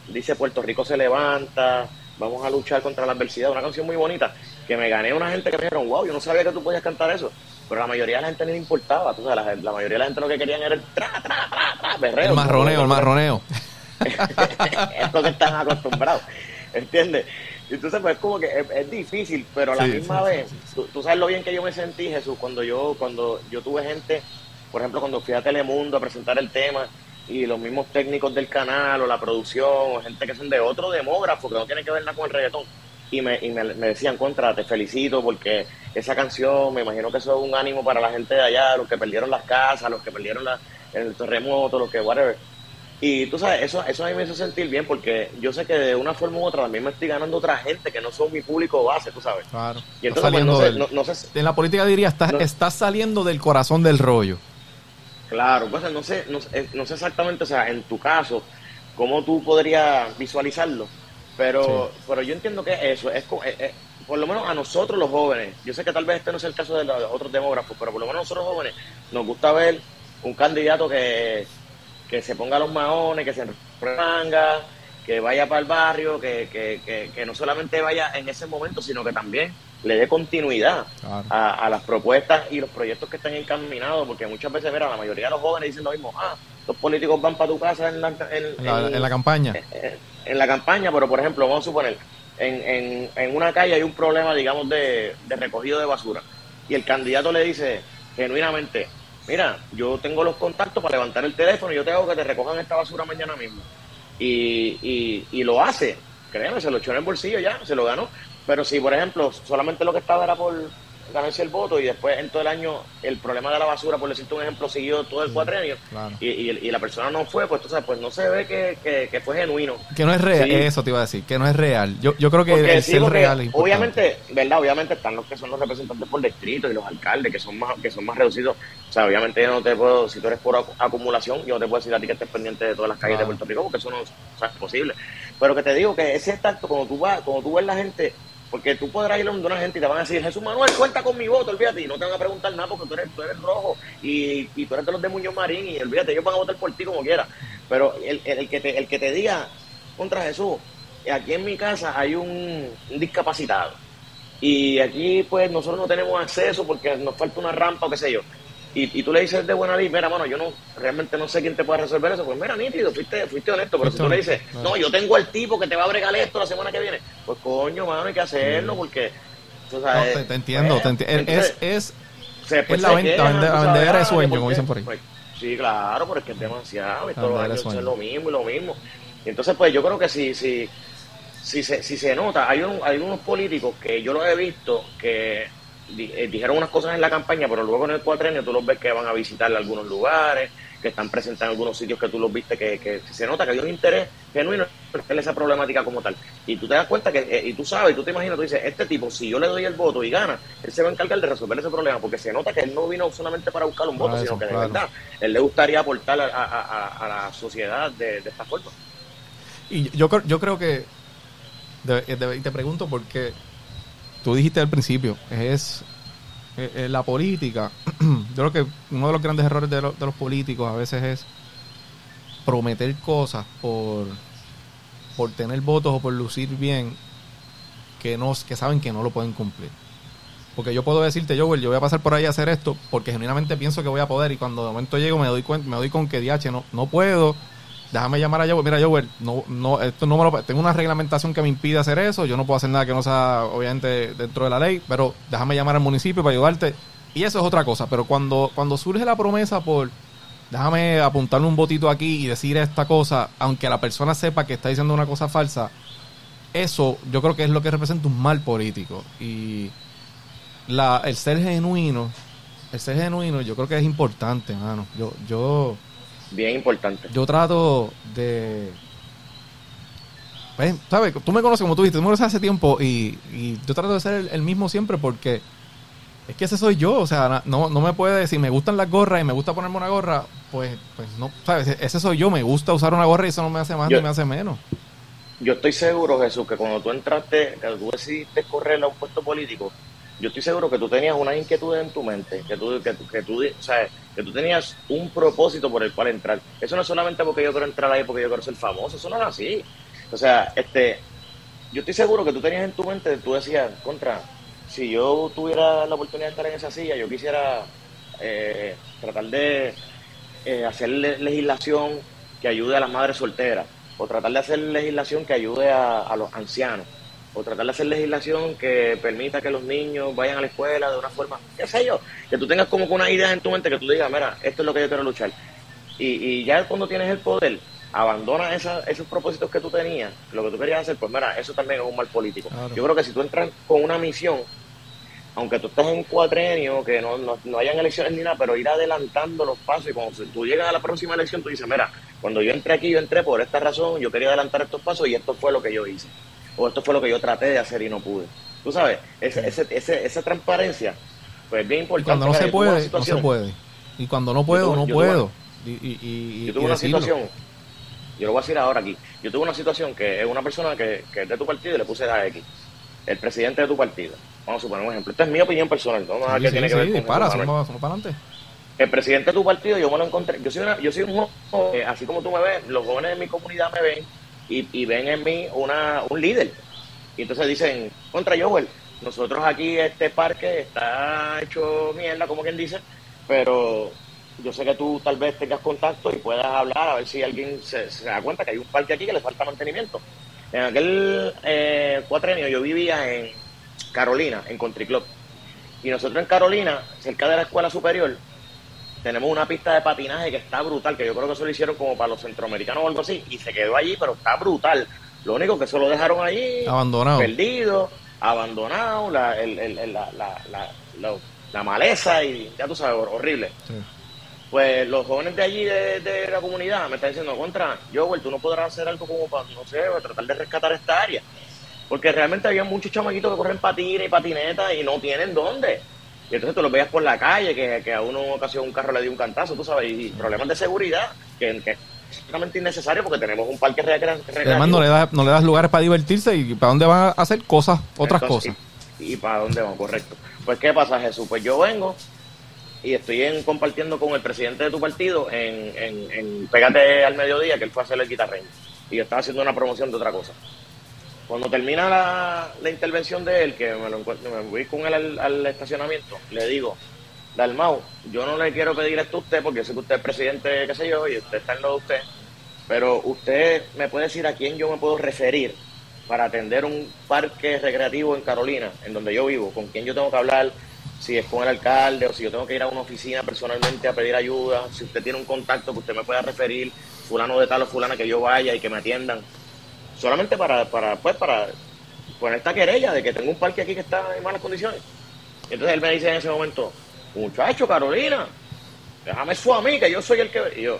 dice Puerto Rico se levanta, vamos a luchar contra la adversidad, una canción muy bonita, que me gané una gente que me dijeron, wow, yo no sabía que tú podías cantar eso. Pero la mayoría de la gente no le importaba, tú sabes, la, mayoría de la gente lo que querían era el tra, tra, tra, tra, berreo. El marroneo, el marroneo. [laughs] es lo que están acostumbrados, ¿entiendes? Entonces, pues como que es, difícil, pero a la misma vez, tú, sabes lo bien que yo me sentí, Jesús, cuando yo, cuando yo tuve gente, por ejemplo, cuando fui a Telemundo a presentar el tema, y los mismos técnicos del canal, o la producción, o gente que son de otro demógrafo, que no tiene que ver nada con el reggaetón, y me, y me, decían, contra, te felicito, porque esa canción, me imagino que eso es un ánimo para la gente de allá, los que perdieron las casas, los que perdieron la, el terremoto, los que, whatever y tú sabes, eso, eso a mí me hace sentir bien porque yo sé que de una forma u otra también me estoy ganando otra gente que no son mi público base, tú sabes. Claro. Y entonces, pues, no, sé, En la política diría, estás, estás saliendo del corazón del rollo. Claro, pues no sé, no, sé exactamente, o sea, en tu caso, cómo tú podrías visualizarlo, pero, pero yo entiendo que eso, es, por lo menos a nosotros los jóvenes, yo sé que tal vez este no es el caso de los otros demógrafos, pero por lo menos a nosotros los jóvenes nos gusta ver un candidato que, que se ponga los maones, que se manga, que vaya para el barrio, que, que, que, que no solamente vaya en ese momento, sino que también le dé continuidad Claro. a, a las propuestas y los proyectos que están encaminados, porque muchas veces, mira, la mayoría de los jóvenes dicen lo mismo, ah, los políticos van para tu casa en la, en- En la, en- en la campaña. en la campaña, pero por ejemplo, vamos a suponer, en, en, en una calle hay un problema, digamos, de, de recogido de basura, y el candidato le dice genuinamente, mira, yo tengo los contactos para levantar el teléfono y yo te hago que te recojan esta basura mañana mismo. Y, y, y lo hace, créeme, se lo echó en el bolsillo ya, se lo ganó. Pero si, por ejemplo, solamente lo que estaba era por ganarse el voto y después en todo el año el problema de la basura, por decirte un ejemplo, siguió todo el cuatrenio claro. y, y, y la persona no fue, pues, sabes, pues no se ve que, que, que fue genuino. Que no es real, Sí. eso te iba a decir, que no es real. Yo, yo creo que Porque el sí, ser porque real es obviamente, ¿verdad? Obviamente están los que son los representantes por distrito y los alcaldes que son más que son más reducidos. O sea, obviamente yo no te puedo, si tú eres por acu- acumulación, yo no te puedo decir a ti que estés pendiente de todas las calles Claro. de Puerto Rico, porque eso no o sea, es posible. Pero que te digo que ese tacto, cuando tú vas, cuando tú ves la gente, porque tú podrás ir a una gente y te van a decir, Jesús Manuel, cuenta con mi voto, olvídate, y no te van a preguntar nada porque tú eres, tú eres rojo y, y tú eres de los de Muñoz Marín y olvídate, ellos van a votar por ti como quiera. Pero el, el, que, te, el que te diga contra Jesús, aquí en mi casa hay un discapacitado y aquí pues nosotros no tenemos acceso porque nos falta una rampa o qué sé yo. Y, y tú le dices de buena ley, mira, mano, yo no realmente no sé quién te puede resolver eso. Pues mira, nítido, fuiste, fuiste honesto. Pero si tú le dices, no, yo tengo al tipo que te va a bregar esto la semana que viene, pues coño, mano, hay que hacerlo porque. tú No, sabes, te, te entiendo, pues, te enti- es, entonces, es, se- pues es la se ven- la quejan, vende- tú la sabes, vendedera de ah, sueño, como dicen por ahí. Pues, sí, claro, pero es que es demasiado y todos los años es lo mismo y lo mismo. Y entonces, pues yo creo que si, si, si, se, si se nota, hay, un- hay unos políticos que yo los he visto que di- eh, dijeron unas cosas en la campaña, pero luego en el cuatrenio tú los ves que van a visitar algunos lugares, que están presentes en algunos sitios que tú los viste, que, que se nota que hay un interés genuino en esa problemática como tal. Y tú te das cuenta que, eh, y tú sabes, y tú te imaginas, tú dices, este tipo, si yo le doy el voto y gana, él se va a encargar de resolver ese problema, porque se nota que él no vino solamente para buscar un voto, Para sino eso, que de claro. verdad, él le gustaría aportar a, a- a- a la sociedad de, de esta forma. Y yo, creo- yo creo que, y te pregunto porque tú dijiste al principio, es la política. [clears throat] yo creo que uno de los grandes errores de, lo- de los políticos a veces es prometer cosas por, por tener votos o por lucir bien que, no, que saben que no lo pueden cumplir. Porque yo puedo decirte, Joel, yo voy a pasar por ahí a hacer esto porque genuinamente pienso que voy a poder y cuando de momento llego me doy cuenta, me doy con que DH no, no puedo. Déjame llamar a Joel. Mira, Joel, no, no, esto no me lo, tengo una reglamentación que me impide hacer eso. Yo no puedo hacer nada que no sea, obviamente, dentro de la ley, pero déjame llamar al municipio para ayudarte. Y eso es otra cosa. Pero cuando, cuando surge la promesa por déjame apuntarle un botito aquí y decir esta cosa, aunque la persona sepa que está diciendo una cosa falsa, eso yo creo que es lo que representa un mal político. Y la, el ser genuino, el ser genuino yo creo que es importante, mano. Yo, yo, Bien importante. yo trato de... Pues, ¿Sabes? Tú me conoces como tú dijiste, tú me conoces hace tiempo y, y yo trato de ser el, el mismo siempre porque es que ese soy yo, o sea, no, no me puede, si me gustan las gorras y me gusta ponerme una gorra, pues, pues no, ¿sabes? Ese soy yo, me gusta usar una gorra y eso no me hace más Yo- ni me hace menos. Yo estoy seguro, Jesús, que cuando tú entraste, que tú decidiste correr a un puesto político, yo estoy seguro que tú tenías unas inquietudes en tu mente, que tú, que, que tú, o sea, que tú tenías un propósito por el cual entrar. Eso no es solamente porque yo quiero entrar ahí porque yo quiero ser famoso, eso no es así. O sea, este, yo estoy seguro que tú tenías en tu mente, tú decías, contra, si yo tuviera la oportunidad de estar en esa silla, yo quisiera eh, tratar de eh, hacer le- legislación que ayude a las madres solteras, o tratar de hacer legislación que ayude a los ancianos, o tratar de hacer legislación que permita que los niños vayan a la escuela de una forma, qué sé yo, que tú tengas como que una idea en tu mente que tú digas, mira, esto es lo que yo quiero luchar. Y, y ya cuando tienes el poder, abandona esa- esos propósitos que tú tenías, lo que tú querías hacer, pues mira, eso también es un mal político. Claro. Yo creo que si tú entras con una misión, aunque tú estés en cuatrenio, que no, no, no hayan elecciones ni nada, pero ir adelantando los pasos y cuando tú llegas a la próxima elección, tú dices, mira, cuando yo entré aquí, yo entré por esta razón, yo quería adelantar estos pasos y esto fue lo que yo hice. O esto fue lo que yo traté de hacer y no pude. Tú sabes, ese, ese, ese- esa transparencia, pues es bien Y importante. cuando no se puede, no se puede. Y cuando no puedo, tuve- no tuve- puedo. Y, y, y, Yo tuve una decirlo. situación, yo lo voy a decir ahora aquí, yo tuve una situación que es una persona que, que es de tu partido y le puse la X. el presidente de tu partido, vamos a suponer un ejemplo, esta es mi opinión personal, no nada Sí, que sí, tiene sí, que ver con Manuel. somos, somos para adelante. El presidente de tu partido, yo me lo encontré, yo soy, una, yo soy un joven, así como tú me ves, los jóvenes de mi comunidad me ven y, y ven en mí una, un líder. Y entonces dicen, contra Joel, nosotros aquí este parque está hecho mierda, como quien dice, pero yo sé que tú tal vez tengas contacto y puedas hablar a ver si alguien se, da cuenta que hay un parque aquí que le falta mantenimiento. En aquel eh, cuatrenio yo vivía en Carolina, en Country Club. Y nosotros en Carolina, cerca de la escuela superior, tenemos una pista de patinaje que está brutal, que yo creo que eso lo hicieron como para los centroamericanos o algo así, y se quedó allí, pero está brutal. Lo único que eso lo dejaron allí, Abandonado. perdido, abandonado, la, el- el- el- la, la, la, la- la maleza y ya tú sabes, hor- horrible. Sí. Pues los jóvenes de allí, de, de la comunidad, me están diciendo, contra, Joel, tú no podrás hacer algo como para, no sé, para tratar de rescatar esta área. Porque realmente había muchos chamaquitos que corren patines y patinetas y no tienen dónde. Y entonces tú los veías por la calle, que, que a uno ocasión un carro le dio un cantazo, tú sabes, y problemas de seguridad, que, que es totalmente innecesario porque tenemos un parque recre- recreativo. Además, no le, das, no le das lugares para divertirse y para dónde van a hacer cosas, otras Entonces, cosas. Y, y para dónde vamos, correcto. Pues, ¿qué pasa, Jesús? Pues yo vengo y estoy en, compartiendo con el presidente de tu partido en, en, en Pégate al Mediodía, que él fue a hacer el guitarreño. Y yo estaba haciendo una promoción de otra cosa. Cuando termina la, la intervención de él, que me, lo encuentro, me voy con él al, al estacionamiento, le digo, Dalmau, yo no le quiero pedir esto a usted, porque sé que usted es presidente, qué sé yo, y usted está en lo de usted, pero usted me puede decir a quién yo me puedo referir para atender un parque recreativo en Carolina, en donde yo vivo, con quién yo tengo que hablar, si es con el alcalde o si yo tengo que ir a una oficina personalmente a pedir ayuda, si usted tiene un contacto que usted me pueda referir, fulano de tal o fulana que yo vaya y que me atiendan, solamente para, para pues para poner esta querella de que tengo un parque aquí que está en malas condiciones. Y entonces él me dice en ese momento, muchacho Carolina, déjame eso a mí, que yo soy el que... Y yo,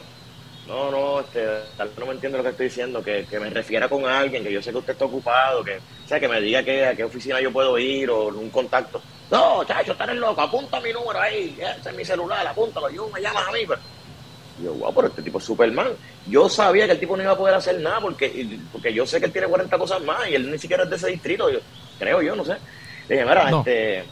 no, no, este, tal vez no me entiende lo que estoy diciendo, que, que me refiera con alguien, que yo sé que usted está ocupado, que, o sea, que me diga que, a qué oficina yo puedo ir o un contacto. No, chacho, estás loco, apunta mi número ahí, ese es mi celular, apúntalo, yo me llamas a mí. Pero, yo, wow, pero este tipo es Superman. Yo sabía que el tipo no iba a poder hacer nada porque, porque yo sé que él tiene 40 cosas más y él ni siquiera es de ese distrito, yo, creo yo, no sé. Le dije, mira, No. este,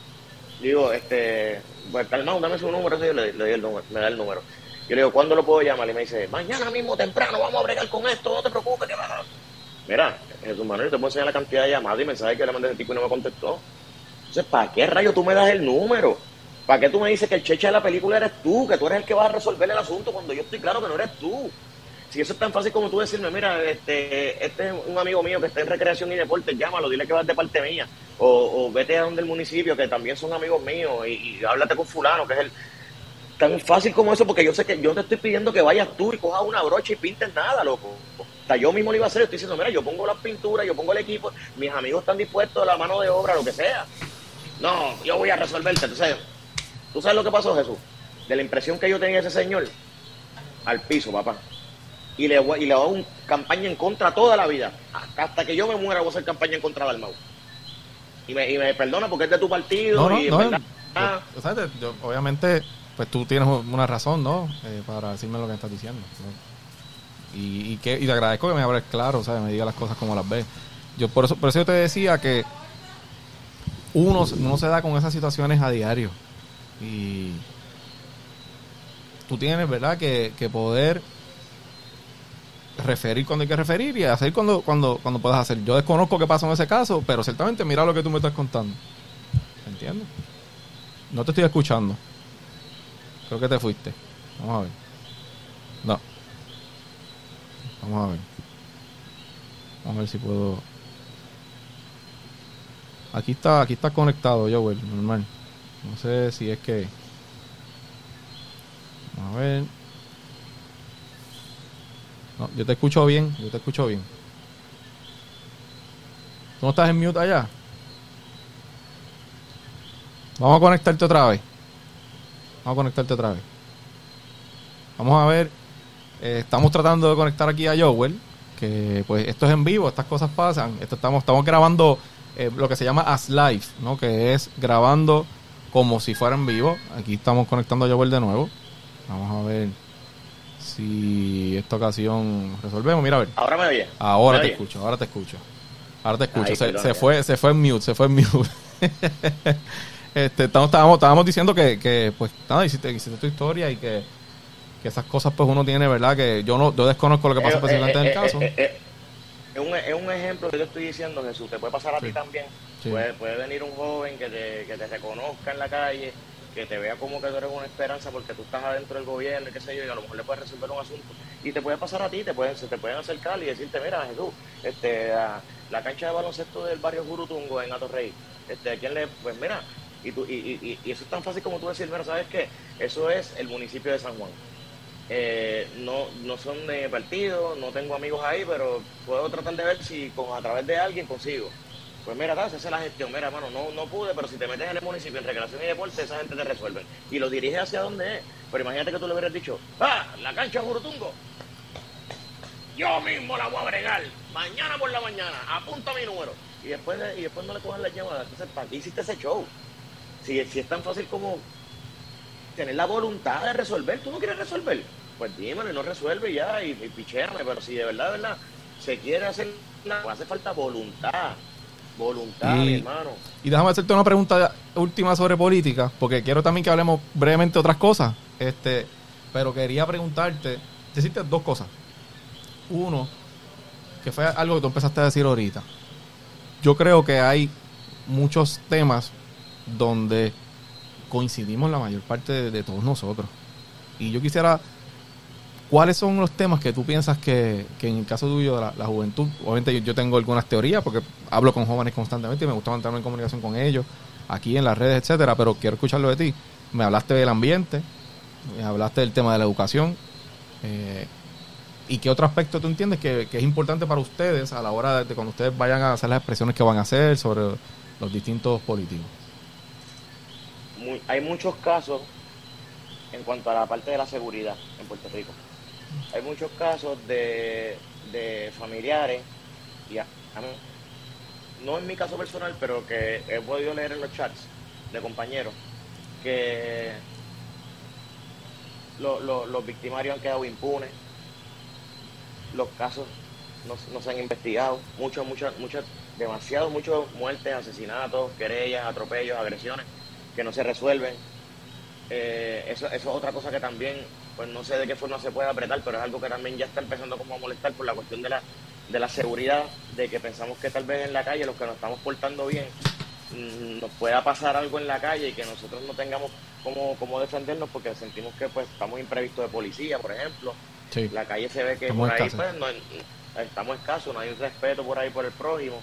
digo, este, pues calmado, dame su número, así, le, le doy el número, me da el número. Yo le digo, ¿cuándo lo puedo llamar? Y me dice, mañana mismo temprano vamos a bregar con esto, no te preocupes, que va a... Mira, Jesús Manuel, te puedo enseñar la cantidad de llamadas y mensajes que le mandé a ese tipo y no me contestó. Entonces, ¿para qué rayo tú me das el número? ¿Para qué tú me dices que el cheche de la película eres tú? Que tú eres el que vas a resolver el asunto cuando yo estoy claro que no eres tú. Si eso es tan fácil como tú decirme, mira, este, este es un amigo mío que está en recreación y deporte, llámalo, dile que vas de parte mía. O, o vete a donde el municipio, que también son amigos míos, y, háblate con fulano, que es el... Tan fácil como eso, porque yo sé que yo te estoy pidiendo que vayas tú y cojas una brocha y pintes nada, loco. Sea, yo mismo lo iba a hacer, estoy diciendo, mira, yo pongo las pinturas, yo pongo el equipo, mis amigos están dispuestos la mano de obra, lo que sea. No, yo voy a resolverte. Entonces, ¿tú sabes lo que pasó, Jesús? De la impresión que yo tenía de ese señor, al piso, papá. Y le, voy- y le hago una campaña en contra toda la vida. Hasta, hasta que yo me muera voy a hacer campaña en contra de Dalmau. Y me, y me perdona porque es de tu partido No, no, y no. ah, obviamente, pues tú tienes una razón, ¿no? Eh, para decirme lo que estás diciendo. Y, y, que, y te agradezco que me hables claro, ¿sabes? Me digas las cosas como las ves. Yo por eso, por eso yo te decía que uno, uno se da con esas situaciones a diario. Y tú tienes, ¿verdad? Que, que poder referir cuando hay que referir y hacer cuando, cuando, cuando puedas hacer. Yo desconozco qué pasó en ese caso, pero ciertamente mira lo que tú me estás contando. ¿Entiendes? No te estoy escuchando. Creo que te fuiste. Vamos a ver. No. Vamos a ver. Vamos a ver si puedo. Aquí está, aquí está conectado, Joel, normal. No sé si es que. Vamos a ver. No, yo te escucho bien, yo te escucho bien. ¿Tú no estás en mute allá? Vamos a conectarte otra vez. Vamos a conectarte otra vez. Vamos a ver. eh, estamos tratando de conectar aquí a Joel. Que pues esto es en vivo, estas cosas pasan. Esto estamos, estamos grabando eh, lo que se llama as live, ¿no? Que es grabando como si fuera en vivo. Aquí estamos conectando a Joel de nuevo. Vamos a ver si esta ocasión resolvemos. Mira a ver. ahora me oye. Ahora ¿Me te oye? escucho, ahora te escucho. Ahora te escucho. Ay, se, fue, se fue en mute, se fue en mute. [laughs] este, estamos, estábamos, estábamos diciendo que, que, pues, nada, hiciste, hiciste tu historia y que, que esas cosas, pues, uno tiene, ¿verdad? Que yo no, yo desconozco lo que pasa Eh, eh, en el eh, caso. eh, eh, Es un, es un ejemplo que yo estoy diciendo, Jesús. Te puede pasar a Sí. ti también. Puede, puede venir un joven que te, que te reconozca en la calle, que te vea como que tú eres una esperanza porque tú estás adentro del gobierno y qué sé yo, y a lo mejor le puedes resolver un asunto. Y te puede pasar a ti, te pueden, se te pueden acercar y decirte, mira, Jesús, este, a la cancha de baloncesto del barrio Jurutungo en Atorrey, este, ¿a quién le, pues mira, y, tú, y, y, y eso es tan fácil como tú decir, mira, ¿sabes qué? Eso es el municipio de San Juan. Eh, no, no son de partido, no tengo amigos ahí, pero puedo tratar de ver si con a través de alguien consigo. Pues mira, se hace la gestión. Mira, hermano, no, no pude, pero si te metes en el municipio en recreación y deporte, esa gente te resuelve. Y lo dirige hacia donde es. Pero imagínate que tú le hubieras dicho, ah, la cancha Jurutungo. Yo mismo la voy a bregar. Mañana por la mañana, apunta mi número. Y después, y después no le cojan las llamadas. Entonces, ¿para qué hiciste ese show? Si, si es tan fácil como tener la voluntad de resolver. ¿Tú no quieres resolver? Pues dímelo y no resuelve ya, y, y pichéame. Pero si de verdad, de verdad, se quiere hacer, hace falta voluntad. Voluntad, Y- hermano. Y déjame hacerte una pregunta última sobre política, porque quiero también que hablemos brevemente de otras cosas. Este, pero quería preguntarte, decirte dos cosas. Uno, que fue algo que tú empezaste a decir ahorita. Yo creo que hay muchos temas donde coincidimos la mayor parte de, de todos nosotros. Y yo quisiera, ¿cuáles son los temas que tú piensas que, que en el caso tuyo, la, la juventud, obviamente yo, tengo algunas teorías porque hablo con jóvenes constantemente y me gusta mantenerme en comunicación con ellos, aquí en las redes, etcétera, pero quiero escucharlo de ti. Me hablaste del ambiente, me hablaste del tema de la educación. eh, ¿Y qué otro aspecto tú entiendes que, que es importante para ustedes a la hora de, cuando ustedes vayan a hacer las expresiones que van a hacer sobre los distintos políticos? Hay muchos casos en cuanto a la parte de la seguridad en Puerto Rico. Hay muchos casos de, de familiares, y no en mi caso personal, pero que he podido leer en los chats de compañeros, que lo- los victimarios han quedado impunes, los casos no, no se han investigado, muchas, muchas, muchas, demasiado, muchas muertes, asesinatos, querellas, atropellos, agresiones que no se resuelven. Eh, eso, eso es otra cosa que también, pues no sé de qué forma se puede apretar, pero es algo que también ya está empezando como a molestar por la cuestión de la, de la seguridad, de que pensamos que tal vez en la calle los que nos estamos portando bien, mm, nos pueda pasar algo en la calle y que nosotros no tengamos cómo, cómo defendernos porque sentimos que pues estamos imprevistos de policía, por ejemplo. Sí. La calle se ve que Estamos por ahí escasos. pues, no, estamos escasos, no hay un respeto por ahí por el prójimo.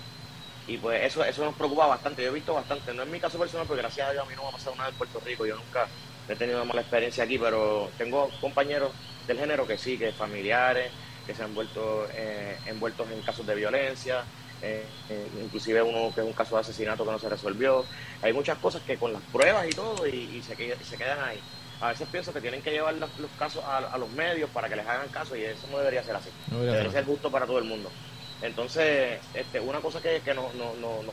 Y pues eso, eso nos preocupa bastante. Yo he visto bastante, no en mi caso personal, porque gracias a Dios a mí no me ha pasado nada en Puerto Rico. Yo nunca he tenido una mala experiencia aquí, pero tengo compañeros del género que sí, que familiares, que se han vuelto eh, envueltos en casos de violencia, eh, eh, inclusive uno que es un caso de asesinato que no se resolvió. Hay muchas cosas que con las pruebas y todo, y, y se, quedan ahí. A veces pienso que tienen que llevar los, los casos a, a los medios para que les hagan caso, y eso no debería ser así. No debería Debería ser justo para todo el mundo. Entonces, este, una cosa que, que nos,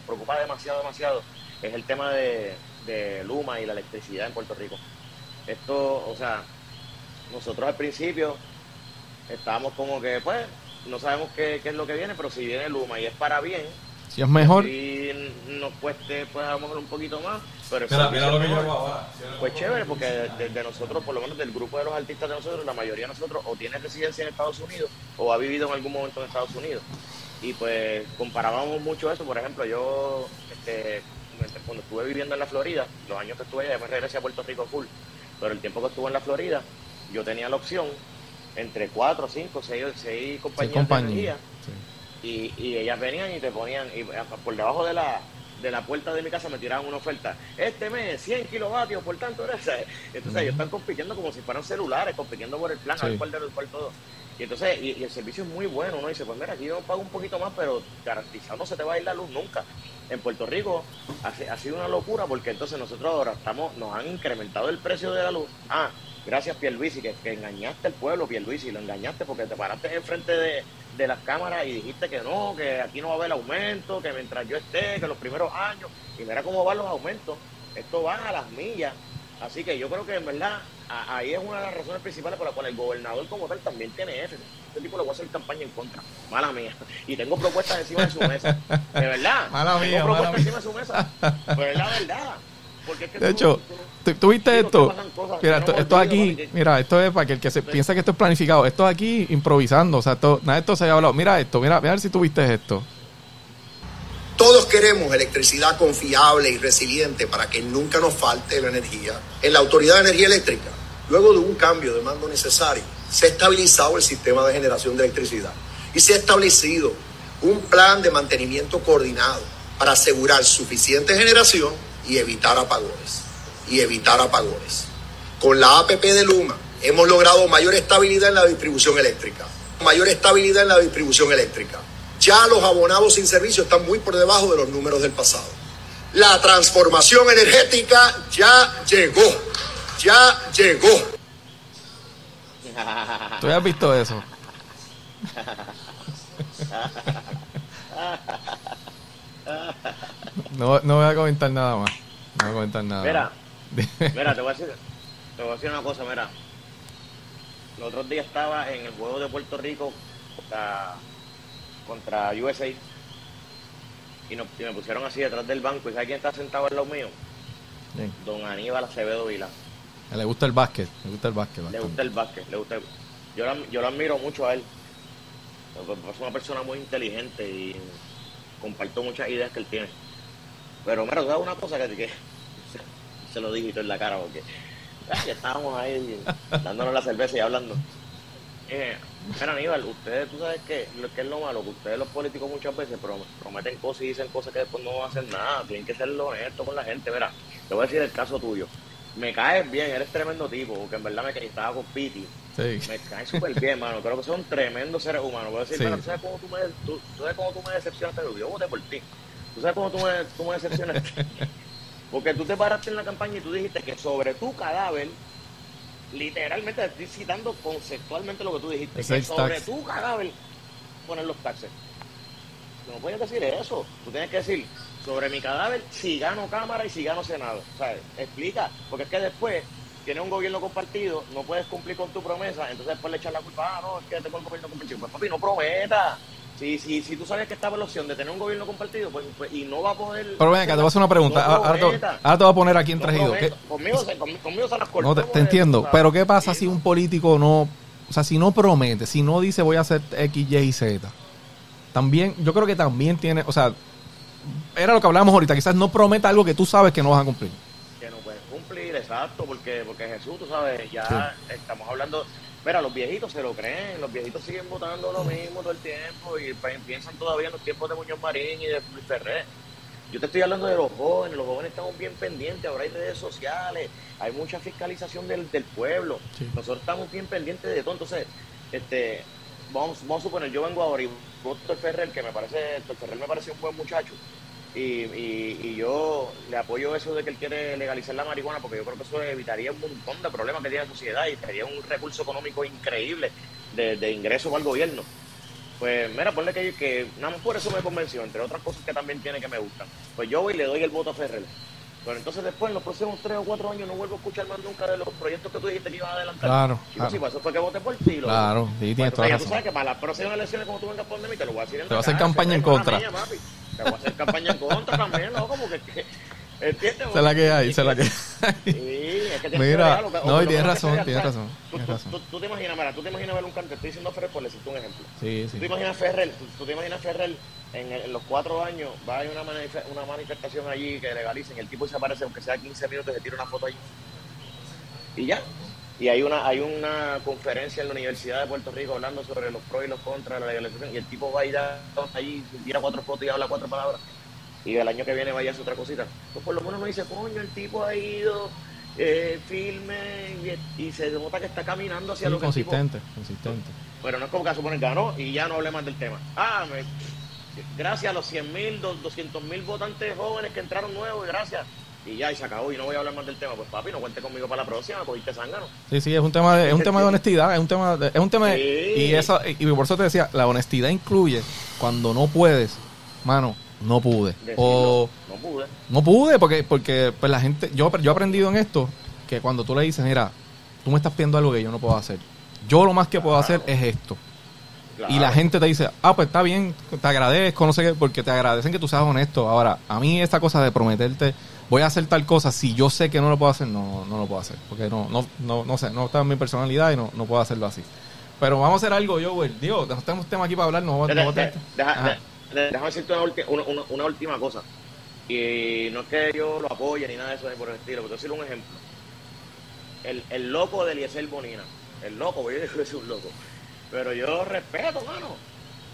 preocupa demasiado, demasiado, es el tema de, de Luma y la electricidad en Puerto Rico. Esto, o sea, nosotros al principio estábamos como que, pues, no sabemos qué, qué es lo que viene, pero si viene Luma y es para bien, Si es mejor, y nos cueste, pues, a lo mejor un poquito más, pero Mira, mira lo que yo hago ahora. Pues chévere, porque de, de nosotros, por lo menos del grupo de los artistas de nosotros, la mayoría de nosotros o tiene residencia en Estados Unidos o ha vivido en algún momento en Estados Unidos. Y pues comparábamos mucho eso. Por ejemplo, yo este, cuando estuve viviendo en la Florida, los años que estuve allá, me regresé a Puerto Rico full. Pero el tiempo que estuve en la Florida, yo tenía la opción entre cuatro, cinco, seis, seis sí, compañías de compañía. energía Sí. y, y ellas venían y te ponían, y por debajo de la, de la puerta de mi casa me tiraban una oferta. Este mes, 100 kilovatios por tanto. [laughs] Entonces ellos están compitiendo como si fueran celulares, compitiendo por el plan, a Sí. ver cuál de los cuál todo. Y entonces, y, y el servicio es muy bueno, uno dice, pues mira, aquí yo pago un poquito más, pero garantizado no se te va a ir la luz nunca. En Puerto Rico ha, ha sido una locura porque entonces nosotros ahora estamos, nos han incrementado el precio de la luz. Ah, gracias Pierluisi, que, que engañaste al pueblo, Pierluisi, lo engañaste porque te paraste enfrente de, de las cámaras y dijiste que no, que aquí no va a haber aumento, que mientras yo esté, que los primeros años, y mira cómo van los aumentos, esto va a las millas. Así que yo creo que en verdad a- ahí es una de las razones principales por las cuales el gobernador como tal también tiene F. Este tipo le voy a hacer campaña en contra. Mala mía. Y tengo propuestas encima de su mesa. De verdad. [laughs] Mala tengo mía, propuestas mala encima de su mesa. Pero es la verdad. Porque es que De hecho, tú- ¿tú, tú viste esto? Mira, esto, no esto aquí, mira, esto es para que el que se piensa que esto es planificado. Esto aquí improvisando, o sea, esto, nada de esto se ha hablado. Mira esto, mira, mira a ver si tú viste esto. Todos queremos electricidad confiable y resiliente para que nunca nos falte la energía. En la Autoridad de Energía Eléctrica, luego de un cambio de mando necesario, se ha estabilizado el sistema de generación de electricidad y se ha establecido un plan de mantenimiento coordinado para asegurar suficiente generación y evitar apagones. Y evitar apagones. Con la APP de Luma hemos logrado mayor estabilidad en la distribución eléctrica. Mayor estabilidad en la distribución eléctrica. Ya los abonados sin servicio están muy por debajo de los números del pasado. La transformación energética ya llegó. Ya llegó. ¿Tú has visto eso? [laughs] No, no voy a comentar nada más. No voy a comentar nada Mira, más. Mira, [laughs] te voy a decir, te voy a decir una cosa, mira. Los otros días estaba en el juego de Puerto Rico contra, contra USA y, nos- y me pusieron así detrás del banco. ¿Y sabes quién está sentado al lado mío? Bien. Don Aníbal Acevedo Vila. Le gusta el básquet, le gusta el básquet. Le bastante. gusta el básquet, le gusta el- yo, lo, yo lo admiro mucho a él. Es una persona muy inteligente y comparto muchas ideas que él tiene. Pero mira, ¿sabes una cosa que, que se, lo dije en la cara? Porque estábamos ahí dándonos la cerveza y hablando. Eh, mira, Aníbal, ustedes, tú sabes que lo que es lo malo, que ustedes los políticos muchas veces prom- prometen cosas y dicen cosas que después no van a hacer nada. Tienen que ser honestos con la gente. Mira, te voy a decir el caso tuyo. Me caes bien, eres tremendo tipo, porque en verdad me ca- estaba con Piti. Sí. Me cae súper bien, mano. Creo que son tremendos seres humanos. Voy a decir, Sí. mira, ¿tú sabes cómo tú me, tú, tú sabes cómo tú me decepcionaste? Yo voté por ti. ¿Tú sabes cómo tú me, tú me decepcionaste? [laughs] Porque tú te paraste en la campaña y tú dijiste que sobre tu cadáver, literalmente te estoy citando conceptualmente lo que tú dijiste, que sobre tax. tu cadáver poner los taxes. No puedes decir eso. Tú tienes que decir, sobre mi cadáver, si gano Cámara y si gano Senado. Sea, explica, porque es que después tienes un gobierno compartido, no puedes cumplir con tu promesa, entonces después le echas la culpa, ah, no, es que tengo el gobierno compartido. Pues papi, no prometa. Si, si, si tú sabes que estaba la opción de tener un gobierno compartido, pues, pues- y no va a poder... Pero ven acá, te voy a hacer una pregunta. No Ahora, ahora te, ahora te voy a poner aquí en No trajido. prometo. ¿Qué- Conmigo, se, conmigo, conmigo se las cortó. No, te, eso, entiendo. Pero ¿qué pasa si un político no... O sea, si no promete, si no dice voy a hacer X, Y y Z? También, yo creo que también tiene... O sea, era lo que hablábamos ahorita. Quizás no prometa algo que tú sabes que no vas a cumplir. que no pueden cumplir, exacto, porque porque Jesús, tú sabes, ya estamos hablando, mira, los viejitos se lo creen, los viejitos siguen votando lo mismo todo el tiempo y pi- piensan todavía en los tiempos de Muñoz Marín y de Luis Ferrer. Yo te estoy hablando de los jóvenes, los jóvenes estamos bien pendientes, ahora hay redes sociales, hay mucha fiscalización del, del pueblo, Sí. nosotros estamos bien pendientes de todo, entonces, este, vamos, vamos a suponer, yo vengo ahora y voto a Ferrer, que me parece, Ferrer me parece un buen muchacho, y, y, y yo le apoyo eso de que él quiere legalizar la marihuana porque yo creo que eso evitaría un montón de problemas que tiene la sociedad y sería un recurso económico increíble de, de ingreso para el gobierno. Pues mira, ponle que, que nada más por eso me convenció, entre otras cosas que también tiene que me gustan. Pues yo voy y le doy el voto a Ferrer. Pero entonces después, en los próximos tres o cuatro años, no vuelvo a escuchar más nunca de los proyectos que tú dijiste que ibas a adelantar. Claro, Chico, claro. sí, pues eso fue que voté por ti. loco. Claro, sí, tienes Pues, toda la ya razón. tú sabes que para las próximas elecciones, como tú vengas por mí, te lo voy a decir en Te vas a hacer campaña en contra. mía, papi. Te voy a hacer campaña en contra también, loco, porque... que- ¿Entiendes? Es la que hay, es la que Sí, hay. es que tienes Mira, que no, y tienes razón, sea, tienes razón, Tú, tienes tú- razón. tú- tú te imaginas, mira, tú te imaginas ver un cantante, estoy diciendo Ferrer por decirte un ejemplo. Sí, Tú sí. te imaginas Ferrer, tú, tú te imaginas Ferrer en, el- en los cuatro años, va a haber una, manife- una manifestación allí que legalicen, el tipo se aparece, aunque sea 15 minutos, se tira una foto allí. Y ya. Y hay una hay una conferencia en la Universidad de Puerto Rico hablando sobre los pros y los contras de la legalización, y el tipo va a ir a- allí, tira cuatro fotos y habla cuatro palabras. Y el año que viene vaya a hacer otra cosita. Pues por lo menos no dice, coño, el tipo ha ido, eh, filme, y, y se nota que está caminando hacia Sí, lo que tipo consistente, consistente. pero no es como que suponer ganó y ya no hablé más del tema. Ah, me- gracias a los 100 mil, 200 mil votantes jóvenes que entraron nuevos, gracias. Y ya, y se acabó y no voy a hablar más del tema. Pues papi, no cuente conmigo para la próxima, cogiste zángano. Sí, sí, es un tema de, es un tema de honestidad, es un tema de- es un tema de- y eso y por eso te decía, la honestidad incluye cuando no puedes, mano, no pude Decirlo. o no pude. no pude porque porque pues la gente yo yo he aprendido en esto que cuando tú le dices, mira, tú me estás pidiendo algo que yo no puedo hacer. Yo lo más que puedo hacer es esto. Y la gente te dice, ah, pues está bien, te agradezco, no sé qué, porque te agradecen que tú seas honesto. Ahora, a mí esta cosa de prometerte, voy a hacer tal cosa, si yo sé que no lo puedo hacer, no, no lo puedo hacer. Porque no, no, no, no sé, no está en mi personalidad y no, no puedo hacerlo así. Pero vamos a hacer algo, yo, güey. Digo, tenemos tema aquí para hablar, no, no tener- deja- Ajá. deja- Déjame decirte una, una, una- última cosa. Y no es que yo lo apoye ni nada de eso ni por el estilo, pero te voy a decir un ejemplo. El, el loco de Eliezer Bonina. El loco, voy a decir que es un loco. Pero yo respeto, mano.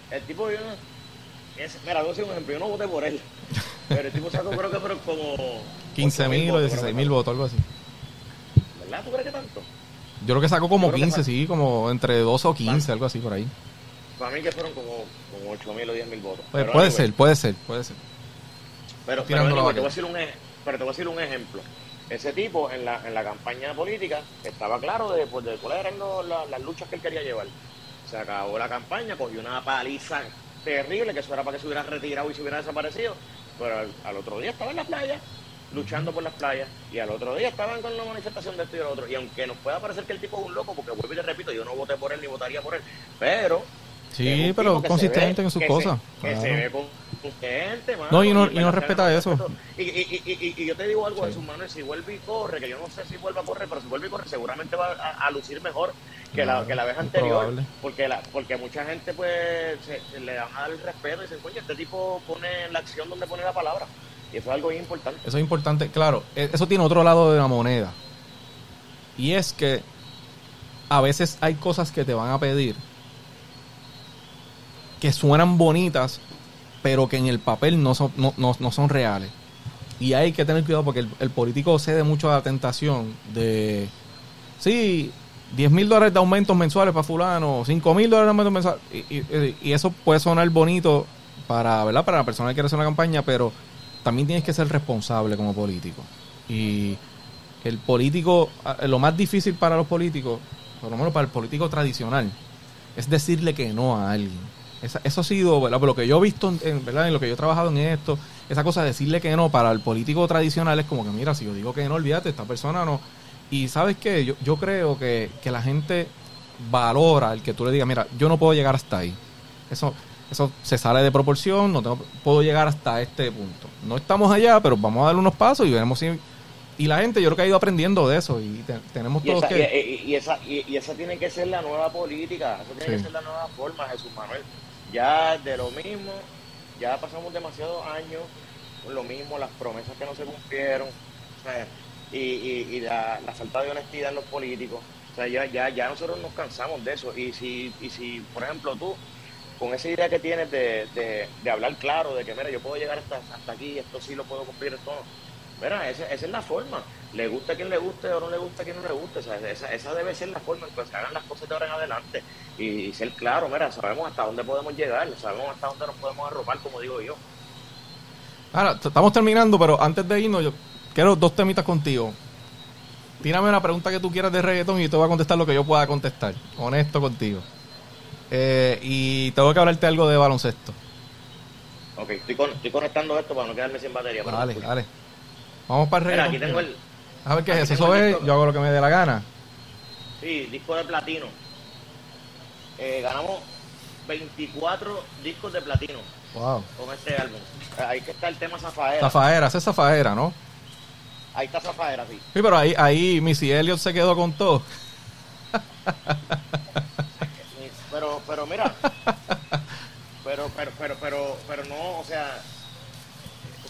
El tipo, yo no- es- mira, voy a decir un ejemplo. Yo no voté por él. [laughs] Pero el tipo sacó, creo que fueron como. 15 mil o votos, 16 creo mil votos, algo así. ¿Verdad? ¿Tú crees que tanto? Yo creo que sacó como Yo creo que 15, sacó- sí, como entre 12 o 15, algo así por ahí. Para mí que fueron como, como 8 mil o 10 mil votos. Pues puede ser, puede ser, puede ser. Pero, pero te, voy a decir un, pero te voy a decir un ejemplo. Ese tipo en la, en la campaña política estaba claro de, pues, de cuáles eran lo- la- las luchas que él quería llevar. Se acabó la campaña, cogió una paliza terrible, que eso era para que se hubiera retirado y se hubiera desaparecido. Pero al, al otro día estaba en la playa, luchando por las playas, y al otro día estaban con la manifestación de esto y lo otro. Y aunque nos pueda parecer que el tipo es un loco, porque vuelvo y te repito, yo no voté por él ni votaría por él, pero Sí, pero consistente ve- en sus cosas. Se, que claro. se ve consistente, mano, No, y no- y no respeta eso. respeto. Y, y, y, y, y yo te digo algo de sus manos, si vuelve y corre, que yo no sé si vuelve a correr, pero si vuelve y corre, seguramente va a, a lucir mejor que, la, que la vez anterior. probable. Porque la, porque mucha gente pues se, se le van a dar el respeto y dicen, coño, este tipo pone la acción donde pone la palabra. Y eso es algo importante. Eso es importante. Claro, e- eso tiene otro lado de la moneda. Y es que a veces hay cosas que te van a pedir que suenan bonitas, pero que en el papel no son, no, no- no son reales. Y hay que tener cuidado porque el, el político cede mucho a la tentación de, sí, 10 mil dólares de aumentos mensuales para fulano, 5 mil dólares de aumentos mensuales. Y, eso puede sonar bonito para, ¿verdad? para la persona que quiere hacer una campaña, pero también tienes que ser responsable como político. Y el político, lo más difícil para los políticos, por lo menos para el político tradicional, es decirle que no a alguien. Eso ha sido, ¿verdad? Por lo que yo he visto, en- ¿verdad? En lo que yo he trabajado en esto, esa cosa de decirle que no para el político tradicional es como que, mira, si yo digo que no, olvídate, esta persona no. Y sabes qué, yo, yo creo que, que la gente valora el que tú le digas, mira, yo no puedo llegar hasta ahí. Eso, eso se sale de proporción, no tengo- puedo llegar hasta este punto. No estamos allá, pero vamos a darle unos pasos y veremos si... Y la gente yo creo que ha ido aprendiendo de eso y te- tenemos Y todos esa, que... y, esa, y, y esa tiene que ser la nueva política, esa tiene Sí. que ser la nueva forma, Jesús Manuel. Ya de lo mismo, ya pasamos demasiados años con lo mismo, las promesas que no se cumplieron, o sea, y, y, y la, falta de honestidad en los políticos. O sea, ya, ya, ya nosotros nos cansamos de eso. Y si, y si, por ejemplo, tú, con esa idea que tienes de, de, de hablar claro, de que, mira, yo puedo llegar hasta, hasta aquí, esto sí lo puedo cumplir, esto no. Mira, esa, esa es la forma. Le gusta a quien le guste o no le gusta a quien no le guste. O sea, esa, esa debe ser la forma en que se hagan las cosas de ahora en adelante. Y, y ser claro, mira, sabemos hasta dónde podemos llegar, sabemos hasta dónde nos podemos arropar, como digo yo. Ahora, estamos terminando, pero antes de irnos, yo quiero dos temitas contigo. Tírame una pregunta que tú quieras de reggaetón y yo te voy a contestar lo que yo pueda contestar. Honesto contigo. Eh, y tengo que hablarte algo de baloncesto. Ok, estoy, con- estoy conectando esto para no quedarme sin batería. Dale, dale. Vamos para el Mira, reggaetón. aquí tengo el A ver qué es eso. Eso es, yo hago lo que me dé la gana. sí, disco de platino. Eh, ganamos 24 discos de platino Wow. con este álbum. Ahí que está el tema Zafaera. Zafaera, esa es Zafaera, ¿no? Ahí está Zafaera, sí. Sí, pero ahí, ahí Missy Elliott se quedó con todo. Pero, pero mira, pero, pero, pero, pero, pero no, o sea,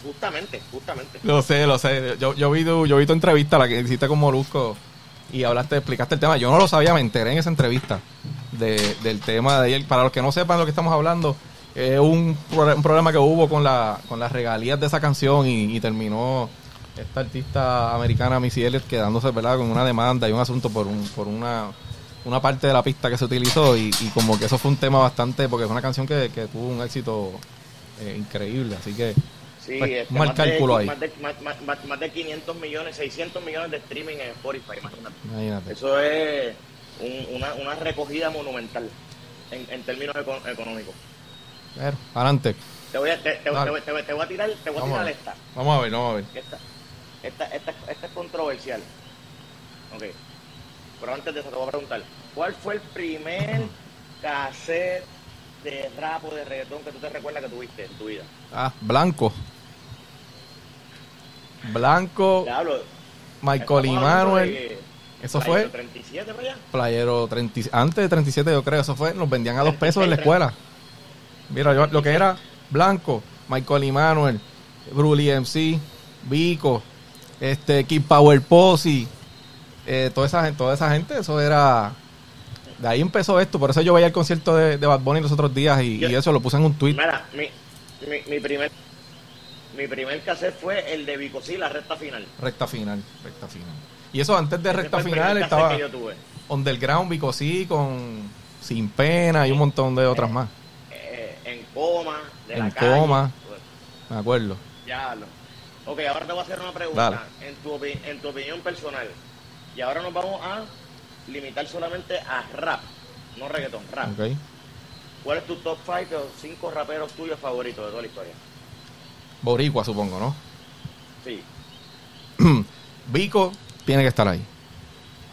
justamente, justamente. Lo sé, lo sé. Yo, yo, vi tu, yo vi tu entrevista, la que hiciste con Molusco, y hablaste, explicaste el tema. Yo no lo sabía, me enteré en esa entrevista de, del tema de él. Para los que no sepan de lo que estamos hablando, es un, un problema que hubo con, la, con las regalías de esa canción y, y terminó esta artista americana Missy Elliott quedándose ¿verdad? con una demanda y un asunto por, un, por una, una parte de la pista que se utilizó y, y como que eso fue un tema bastante, porque es una canción que, que tuvo un éxito eh, increíble, así que Sí, Pues, este, mal más de- cálculo ahí. Más de, más, más- más- de 500 millones, 600 millones de streaming en Spotify, imagínate. imagínate. Eso es un- una, una recogida monumental en, en términos eco- económicos. Pero, adelante. Te voy a, te, te- te voy- a tirar, te voy a tirar esta. Vamos a ver, vamos a ver. Esta, esta, esta, esta es controversial. Ok. Pero antes de eso te voy a preguntar, ¿cuál fue el primer cassette de rap o de reggaetón que tú te recuerdas que tuviste en tu vida? Ah, Blanco. Blanco, hablo. Michael y estamos hablando Manuel. de- Eso fue 37 para allá. Playero 30, antes de 37 yo creo, eso fue, nos vendían a dos [laughs] pesos en la escuela. Mira, yo, lo que era Blanco, Michael y Manuel, Bruli MC, Vico, este Kid Power Posse, eh, toda esa gente, toda esa gente, eso era de ahí empezó esto, por eso yo veía el concierto de, de Bad Bunny los otros días y, y eso lo puse en un tweet. Mira, mi, mi, mi primer mi primer cassette fue el de Vicosí, la recta final. Recta final, recta final. Y eso antes de recta final estaba que yo tuve. Underground, Vico sí, con Sin Pena y un montón de otras más. Eh, en coma, de la En calle. coma. Me acuerdo. Ya lo. Ok, ahora te voy a hacer una pregunta. En tu, en tu opinión personal. Y ahora nos vamos a limitar solamente a rap, no reggaetón, rap. Ok. ¿Cuál es tu top 5 o 5 raperos tuyos favoritos de toda la historia? Boricua, supongo, ¿no? Sí, [clears throat] Vico tiene que estar ahí.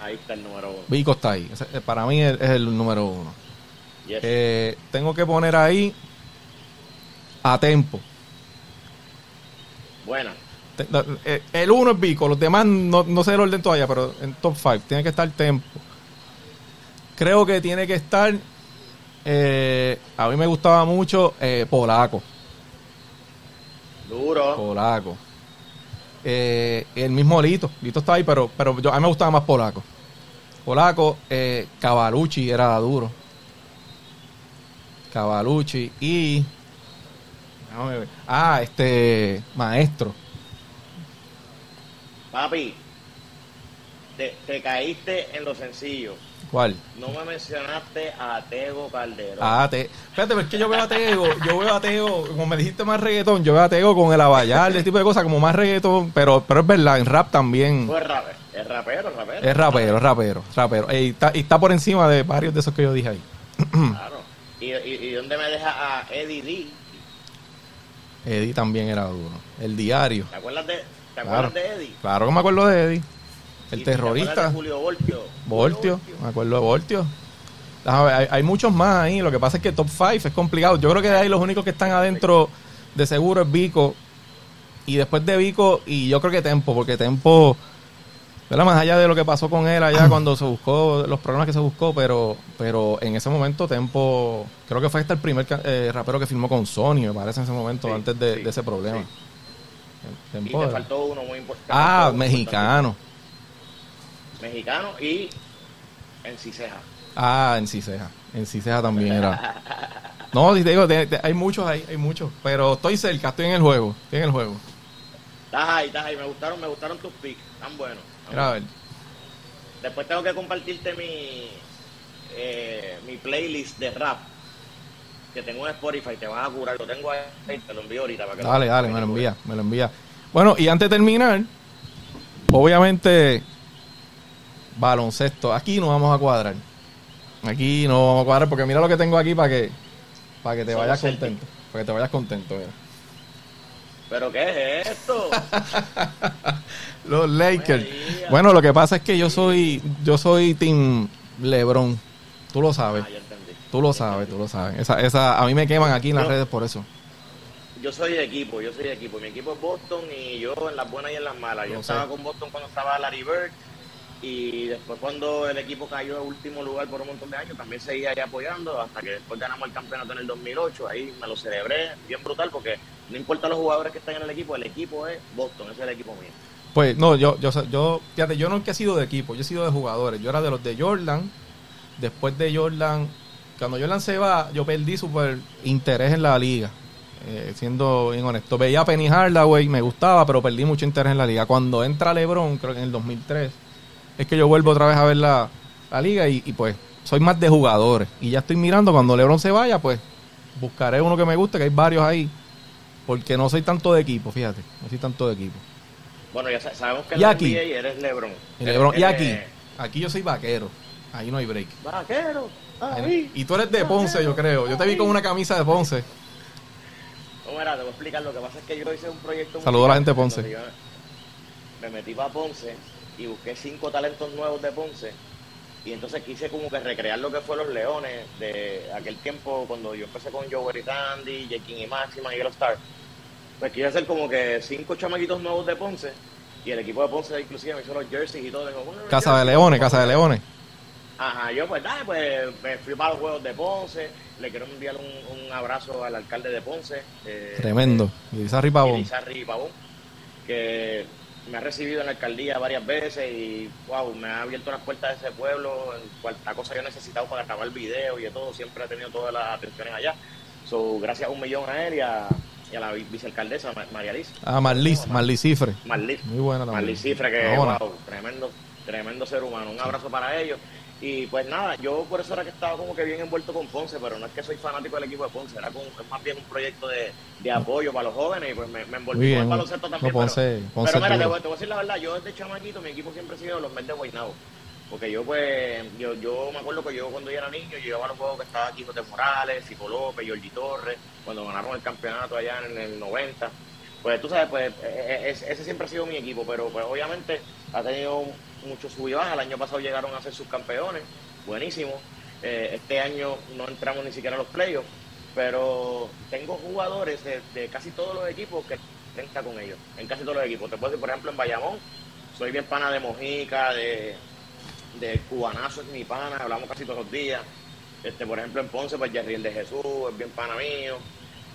ahí está el número uno. Vico está ahí. Eh, para mí es, es el número uno. Yes. Eh, tengo que poner ahí a tempo. Buena. Eh, El uno es Vico, los demás no, no sé el orden todavía, pero en top 5 tiene que estar Tempo. Creo que tiene que estar. eh, a mí me gustaba mucho eh, Polaco. Duro. Polaco. Eh, el mismo Lito. Lito está ahí, pero, pero yo, a mí me gustaba más Polaco. Polaco, eh, Cavalucci era duro. Cavalucci y. Ah, este. Maestro. Papi, te, te caíste en lo sencillo. ¿Cuál? No me mencionaste a Tego Calderón. Ah, te... Espérate, pero es que yo veo a Tego, yo veo a Tego, como me dijiste más reggaetón, yo veo a Tego con el abayal, ese tipo de cosas, como más reggaetón, pero, pero es verdad, en rap también. Pues rapero, es rapero, es rapero. Es rapero, es rapero, rapero. Y está, y está por encima de varios de esos que yo dije ahí. Claro. ¿Y, y, y dónde me deja a Eddie D? Eddie también era duro. El diario. ¿Te acuerdas de, te Claro. acuerdas de Eddie? Claro que me acuerdo de Eddie. El ¿Y te acuerdas terrorista. de Julio Voltio. Voltio. Me acuerdo de Voltio. Déjame ver, Hay, hay muchos más ahí. Lo que pasa es que top 5 es complicado. Yo creo que de ahí los únicos que están adentro de seguro es Vico. Y después de Vico, y yo creo que Tempo, porque Tempo, ¿verdad? más allá de lo que pasó con él allá cuando se buscó, los problemas que se buscó, pero pero en ese momento Tempo, creo que fue hasta el primer ca- eh, rapero que firmó con Sony, me parece, en ese momento, Sí, antes de, sí, de ese problema. Y te faltó uno muy importante. ah, mexicano. importante. Mexicano y en Ciseja. Ah, en Ciseja. En Ciseja también era. [laughs] No, te digo, te- te- hay muchos ahí, hay muchos. Pero estoy cerca, estoy en el juego. Estoy en el juego. Estás ahí, estás ahí. Me gustaron, me gustaron tus picks. Tan buenos. Mira, a ver. Después tengo que compartirte mi, eh, mi playlist de rap. Que tengo en Spotify, te vas a curar. Lo tengo ahí, te lo envío ahorita. Para que Dale, dale, me lo envía, me lo envía. Bueno, y antes de terminar, obviamente, baloncesto. Aquí no vamos a cuadrar. Aquí no vamos a cuadrar porque mira lo que tengo aquí para que, para que te Somos vayas Celtic. contento. Para que te vayas contento, mira. ¿Pero qué es esto? [laughs] Los Lakers. Bueno, lo que pasa es que yo soy, yo soy Team LeBron. Tú lo sabes. Ah. Tú lo sabes, tú lo sabes. Esa, esa, a mí me queman aquí en las Yo- redes por eso. Yo soy de equipo, yo soy de equipo. Mi equipo es Boston y yo en las buenas y en las malas. Yo estaba sé. con Boston cuando estaba Larry Bird y después cuando el equipo cayó en último lugar por un montón de años, también seguía ahí apoyando hasta que después ganamos el campeonato en el 2008. Ahí me lo celebré bien brutal porque no importa los jugadores que están en el equipo, el equipo es Boston, ese es el equipo mío. Pues no, yo, yo, yo, fíjate, yo nunca he sido de equipo, yo he sido de jugadores. Yo era de los de Jordan. Después de Jordan, cuando Jordan se va, yo perdí súper interés en la liga. eh, siendo bien honesto. Veía a Penny Hardaway, me gustaba, pero perdí mucho interés en la liga. Cuando entra LeBron, creo que en el 2003, es que yo vuelvo otra vez a ver la, la liga y, y pues soy más de jugadores. Y ya estoy mirando, cuando LeBron se vaya, pues buscaré uno que me guste, que hay varios ahí. Porque no soy tanto de equipo, fíjate. No soy tanto de equipo. Bueno, ya sa- sabemos que Y aquí. NBA eres LeBron. Y, LeBron- y Eres- aquí, aquí yo soy vaquero. Ahí no hay break. Vaquero. Y tú eres de Ponce, yo creo. Yo te vi con una camisa de Ponce. No, mira, te voy a explicar. Lo que pasa es que yo hice un proyecto. Saludos a la gente de Ponce. yo Me metí para Ponce y busqué cinco talentos nuevos de Ponce. Y entonces quise como que recrear lo que fue los Leones de aquel tiempo cuando yo empecé con Joe y Randy, Jekin y Máxima y Yellow Star. Pues quise hacer como que cinco chamaquitos nuevos de Ponce. Y el equipo de Ponce inclusive me hizo los jerseys y todo. Bueno, Casa de Leones, Casa de Leones. Ajá, yo pues dale, pues me fui para los juegos de Ponce. Le quiero enviar un, un abrazo al alcalde de Ponce. eh, Tremendo. Y Izarri Pavón. Irizarry Pavón, que me ha recibido en la alcaldía varias veces y wow, me ha abierto las puertas de ese pueblo, en cualta cosa que he necesitado para grabar video y de todo, siempre ha tenido todas las atenciones allá. So, gracias a un millón a él y a, y a la vi- vicealcaldesa Ma- María Liz. Ah, Marlis, Marlis Cifre. Marlis. Muy buena también. Marlis Cifra, que Ahora. wow, tremendo, tremendo ser humano. Un abrazo para ellos. Y pues nada, yo por eso era que estaba como que bien envuelto con Ponce, pero no es que soy fanático del equipo de Ponce, era con- es más bien un proyecto de, de apoyo para los jóvenes y pues me, me envolví con el baloncesto también. No, Ponce- pero, Ponce pero mira, te voy, te voy a decir la verdad, yo desde chamaquito mi equipo siempre ha sido los Verdes Guaynabo. Porque yo pues, yo, yo me acuerdo que yo cuando yo era niño, yo iba a los juegos que estaba Quijote Morales, Fico López, Jordi Torres, cuando ganaron el campeonato allá en el 90. Pues tú sabes, pues eh, eh, ese, ese siempre ha sido mi equipo, pero pues obviamente ha tenido mucho sub y baja. El año pasado llegaron a ser subcampeones, buenísimo. Eh, este año no entramos ni siquiera a los playoffs, pero tengo jugadores de, casi todos los equipos que tenga con ellos, en casi todos los equipos. Te puedo decir, por ejemplo, en Bayamón, soy bien pana de Mojica, de, de Cubanazo es mi pana, hablamos casi todos los días. Este, por ejemplo, en Ponce, pues Jerry de Jesús es bien pana mío.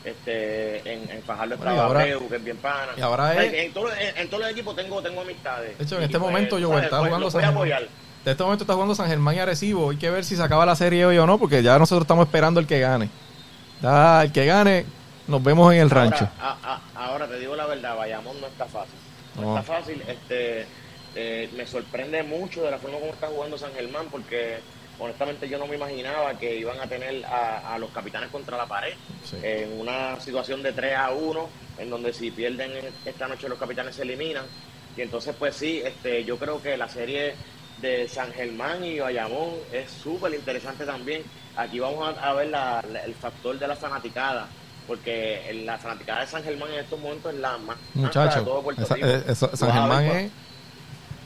Este, en, en Fajardo Bueno, estaba ahora- que es bien pana. y ahora es- en, todos los- en- todos los equipos tengo, tengo amistades. De hecho, en este pues, momento yo está Pues, jugando San Germán. De este momento está jugando San Germán y Arecibo. Hay que ver si se acaba la serie hoy o no, porque ya nosotros estamos esperando el que gane. Ya, el que gane, nos vemos en el rancho. Ahora, a- a- ahora te digo la verdad, Bayamón no está fácil. No, No. está fácil. Este, eh, me sorprende mucho de la forma como está jugando San Germán, porque honestamente yo no me imaginaba que iban a tener a, a los capitanes contra la pared Sí. en una situación de 3 a 1, en donde si pierden esta noche los capitanes se eliminan. Y entonces, pues sí, este, yo creo que la serie de San Germán y Bayamón es súper interesante también. Aquí vamos a, a ver la- la- el factor de la fanaticada, porque la fanaticada de San Germán en estos momentos es la más alta de todo Puerto esa- Rico. eh, San Germán es...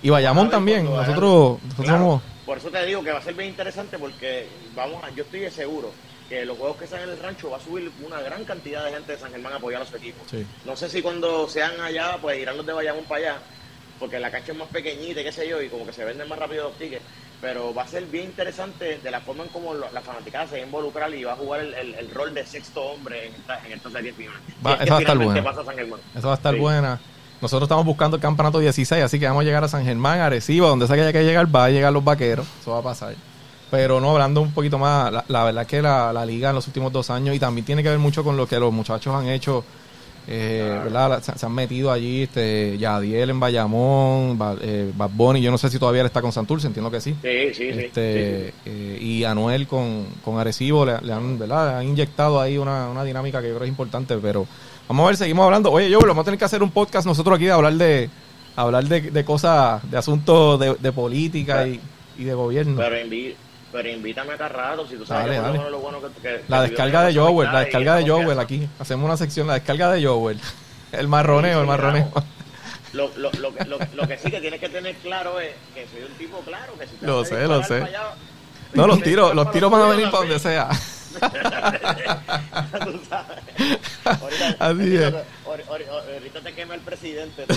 Y Bayamón también. Nosotros, nosotros Claro, somos... Por eso te digo que va a ser bien interesante porque vamos a, yo estoy seguro que los juegos que sean en el rancho va a subir una gran cantidad de gente de San Germán a apoyar a su equipo. Sí. No sé si cuando sean allá, pues irán los de Bayamón para allá, porque la cancha es más pequeñita y qué sé yo, y como que se venden más rápido los tickets. Pero va a ser bien interesante de la forma en cómo lo- la fanaticada se va a involucrar y va a jugar el, el- el rol de sexto hombre en esta, en esta serie final. Va- Si es que esa va a estar buena. pasa San Germán. Eso va a estar Sí. buena. Nosotros estamos buscando el campeonato 16, así que vamos a llegar a San Germán, Arecibo, donde sea que haya que llegar, va a llegar los vaqueros. Eso va a pasar. Pero no, hablando un poquito más, la, la verdad que la, la liga en los últimos dos años, y también tiene que ver mucho con lo que los muchachos han hecho, eh, ¿verdad? Se, se han metido allí, este, Yadiel en Bayamón, Ba- eh, Bad Bunny, yo no sé si todavía él está con Santurce, entiendo que sí. Sí, sí, sí. Este, sí, sí. eh, y Anuel con, con Arecibo le, le han, ¿verdad? Le han inyectado ahí una, una dinámica que yo creo es importante, pero vamos a ver, seguimos hablando. Oye, yo vamos a tener que hacer un podcast nosotros aquí de hablar de hablar de, de cosas, de asuntos de, de política y, y de gobierno. Pero, invi- pero invítame acá rato, si tú sabes Dale, que por lo dale. menos lo bueno que, que- la descarga de Joel, la descarga de Joel aquí. Hacemos una sección, la descarga de Joel. [laughs] El marroneo, Sí, el marroneo. [laughs] Lo, lo, lo, que- lo, que sí que tienes que tener claro es que soy un tipo claro, que si te Lo sé, lo sé. allá, No, los tiros, los tiros van a venir para donde sea. Tú sabes. Ahorita, Así es. ahorita, te quema el presidente, tío.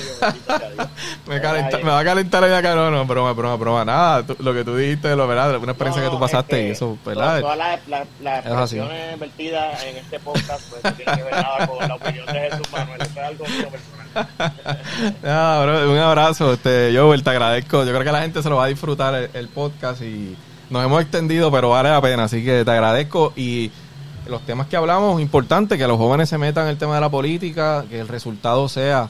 Me, calenta- Ahí. me va a calentar la idea que no, broma, broma, broma. Nada, tú- lo que tú dijiste, lo verdad, una experiencia No, que tú pasaste es que y eso, ¿verdad? Todas las Es así. expresiones vertidas en este podcast pues, tienen que ver nada con la opinión de Jesús Manuel. Eso es algo mío personal. [laughs] Bro, un abrazo, este, Joel, te agradezco. Yo creo que la gente se lo va a disfrutar el, el podcast y nos hemos extendido, pero vale la pena, así que te agradezco y los temas que hablamos, importante que los jóvenes se metan en el tema de la política, que el resultado sea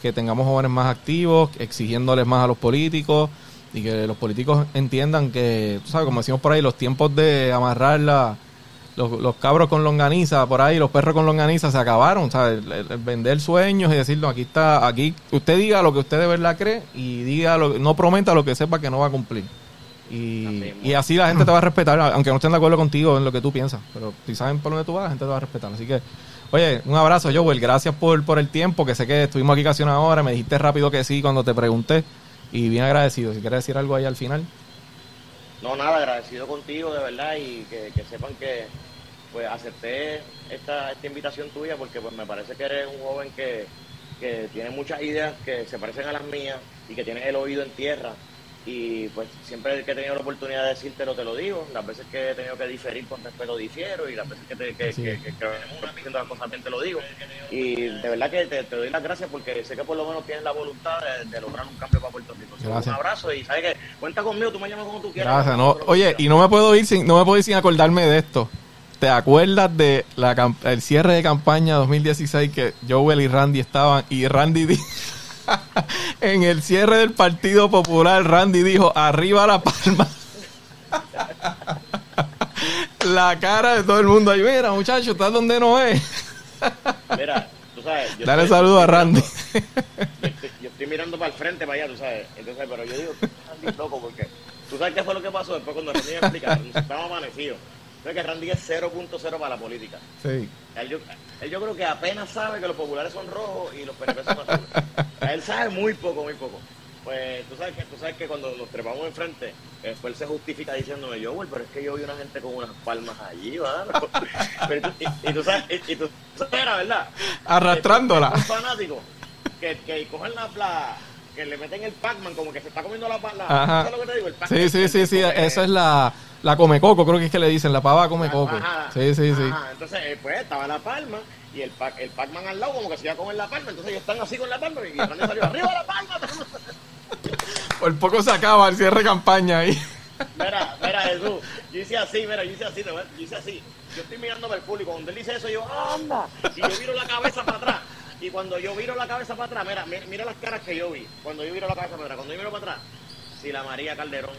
que tengamos jóvenes más activos, exigiéndoles más a los políticos y que los políticos entiendan que, tú sabes, como decimos por ahí, los tiempos de amarrar la, los, cabros con longaniza por ahí, los perros con longaniza se acabaron, ¿sabes? El, el- vender sueños y decir, no, aquí está, aquí usted diga lo que usted de verdad cree y diga lo, no prometa lo que sepa que no va a cumplir. Y, Así mismo. y así la gente te va a respetar, aunque no estén de acuerdo contigo en lo que tú piensas, pero si saben por dónde tú vas, la gente te va a respetar. Así que, oye, un abrazo, Joel, gracias por, por el tiempo, que sé que estuvimos aquí casi una hora, me dijiste rápido que sí cuando te pregunté, y bien agradecido. Si quieres decir algo ahí al final. No, nada, agradecido contigo, de verdad, y que, que sepan que pues acepté esta, esta invitación tuya porque pues me parece que eres un joven que, que tiene muchas ideas que se parecen a las mías y que tienes el oído en tierra y pues siempre que he tenido la oportunidad de decírtelo te lo digo, las veces que he tenido que diferir con respeto difiero y las veces que, te, que, Sí. que, que, que las cosas bien te lo digo y de verdad que te, te doy las gracias porque sé que por lo menos tienes la voluntad de, de lograr un cambio para Puerto Rico. Gracias. Un abrazo y sabes que cuenta conmigo, tú me llamas como tú quieras. Gracias, no. Lo Oye, y no me puedo ir sin, no me puedo ir sin acordarme de esto. ¿Te acuerdas de la el cierre de campaña 2016 que Joel y Randy estaban y Randy di- [laughs] en el cierre del Partido Popular Randy dijo arriba la palma. [laughs] la cara de todo el mundo ahí, mira muchachos, estás donde no es. [laughs] Mira, tú sabes. yo Dale saludo a Randy. Yo estoy, yo estoy mirando para el frente, para allá, tú sabes. Entonces, pero yo digo, Randy loco, porque tú sabes qué fue lo que pasó después cuando Randy me explica. Estaba amanecido. Que Randy es 0.0 para la política. Sí. Él yo, él yo creo que apenas sabe que los populares son rojos y los PNP son azules. [laughs] él sabe muy poco, muy poco. Pues tú sabes que, tú sabes que cuando nos trepamos enfrente, después él se justifica diciéndome, yo, güey, pero es que yo vi una gente con unas palmas allí, ¿verdad? [laughs] Pero tú- y, y tú sabes, y, y tú sabes, era verdad. Arrastrándola. Un fanático que, que cogen la, la- que le meten el Pac-Man como que se está comiendo la pala. Ajá. ¿Sabes lo que te digo? El Pac-Man Sí, sí, sí, sí, esa es la, la come coco, creo que es que le dicen, la pava come coco. Ajá. Sí, sí, sí. Entonces, eh, pues estaba la palma y el, Pac- el Pac-Man al lado como que se iba a comer la palma. Entonces ellos están así con la palma y Randy salió arriba la palma. [laughs] Por poco se acaba el cierre de campaña ahí. Mira, mira, [laughs] Jesús. Yo hice así, mira, yo hice así, yo hice así. Yo estoy mirándome el público. Cuando él dice eso, yo, anda. Y yo viro la cabeza para atrás. Y cuando yo viro la cabeza para atrás, mira, mira, mira las caras que yo vi. Cuando yo viro la cabeza para atrás, cuando yo miro para atrás, si la María Calderón,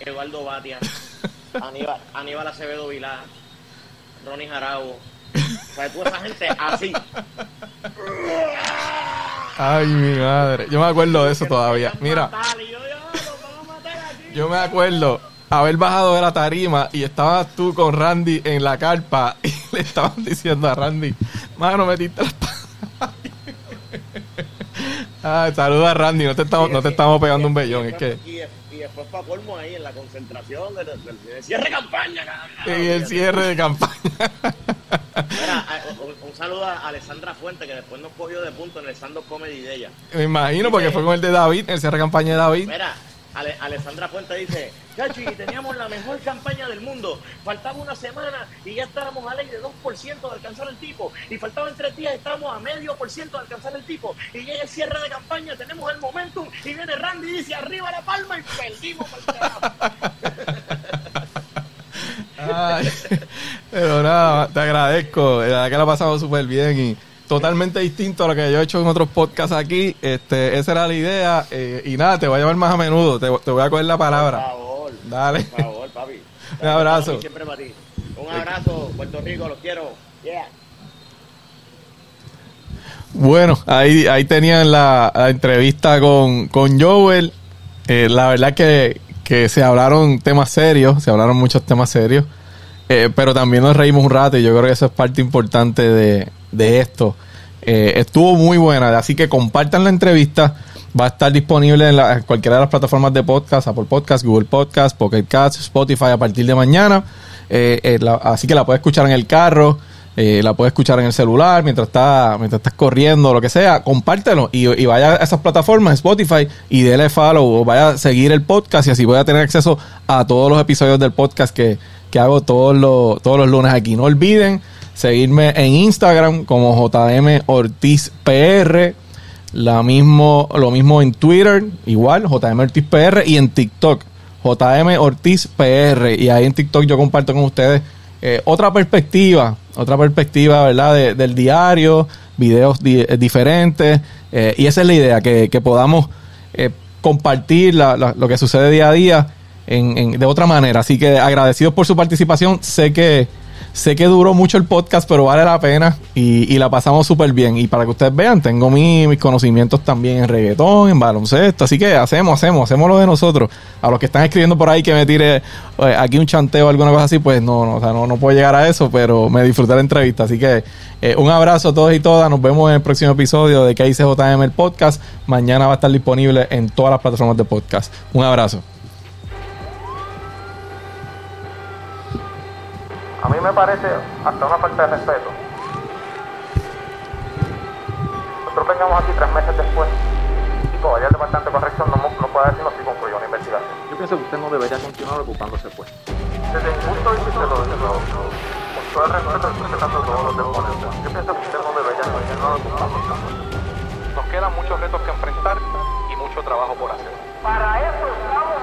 Eduardo Batia, [laughs] Aníbal, Aníbal Acevedo Vilá, Ronnie Jarabo, o sea, toda esa gente así. Ay, mi madre. Yo me acuerdo de eso todavía. Mira, yo, me acuerdo haber bajado de la tarima y estabas tú con Randy en la carpa y [laughs] le estaban diciendo a Randy, mano, metiste las pa-". Ay, saluda a Randy, no te estamos, no te estamos pegando un bellón, es que... Y, y después para colmo ahí en la concentración del, del- del cierre de campaña, cabrón. En el cierre de campaña. Mira, un, un saludo a Alessandra Fuente, que después nos cogió de punto en el stand-up comedy de ella. Me imagino, porque fue con el de David, el cierre de campaña de David. Mira, Ale- Alessandra Fuente dice, Chachi, teníamos la mejor campaña del mundo. Faltaba una semana y ya estábamos a ley de 2% de alcanzar el tipo. Y faltaban tres días estábamos a medio por ciento de alcanzar el tipo. Y llega el cierre de campaña, tenemos el momentum. Y viene Randy y dice, arriba la palma y perdimos. Ay, pero nada, te agradezco. La verdad que la ha pasado súper bien y totalmente distinto a lo que yo he hecho en otros podcasts aquí. Este, esa era la idea. eh, y nada, te voy a llamar más a menudo. Te, te voy a coger la Por palabra. favor. Dale. Por favor, papi. [laughs] Un abrazo. Siempre para ti. Un abrazo, Puerto Rico, los quiero. Yeah. Bueno, ahí, ahí tenían la, la entrevista con, con Joel. Eh, la verdad que, que se hablaron temas serios, se hablaron muchos temas serios. Eh, pero también nos reímos un rato y yo creo que eso es parte importante de, de esto. Eh, estuvo muy buena, así que compartan la entrevista. Va a estar disponible en, la- cualquiera de las plataformas de podcast, Apple Podcast, Google Podcast, Pocket Cast, Spotify a partir de mañana. Eh, eh, la- así que la puedes escuchar en el carro, eh, la puedes escuchar en el celular, mientras, está, mientras estás corriendo, lo que sea. Compártelo y, y vaya a esas plataformas, Spotify, y dele follow o vaya a seguir el podcast y así voy a tener acceso a todos los episodios del podcast que, que hago todos los, todos los lunes aquí. No olviden seguirme en Instagram como JM Ortiz PR. La mismo, lo mismo en Twitter, igual, JM Ortiz PR, y en TikTok, JM Ortiz PR. Y ahí en TikTok yo comparto con ustedes eh, otra perspectiva, otra perspectiva, ¿verdad? De- del diario, videos eh, diferentes. eh, y esa es la idea, que, que podamos compartir la- la- lo que sucede día a día en, en- de otra manera. Así que agradecidos por su participación. Sé que Sé que duró mucho el podcast, pero vale la pena y, y la pasamos súper bien. Y para que ustedes vean, tengo mi- mis conocimientos también en reggaetón, en baloncesto. Así que hacemos, hacemos, hacemos lo de nosotros. A los que están escribiendo por ahí que me tire eh, aquí un chanteo o alguna cosa así, pues no, no, no, no puedo llegar a eso, pero me disfruté la entrevista. Así que eh, un abrazo a todos y todas. Nos vemos en el próximo episodio de KICJM el podcast. Mañana va a estar disponible en todas las plataformas de podcast. Un abrazo. A mí me parece hasta una falta de respeto. Nosotros vengamos aquí tres meses después y todavía el Departamento de Corrección no, no puede decirnos si concluyó una investigación. Yo pienso que usted no debería continuar ocupándose pues. Desde mi punto de vista, lo, lo- con todo el respeto y respetando todos los deponentes, yo pienso que usted no debería continuar ocupándose. Nos quedan muchos retos que enfrentar y mucho trabajo por hacer. Para eso estamos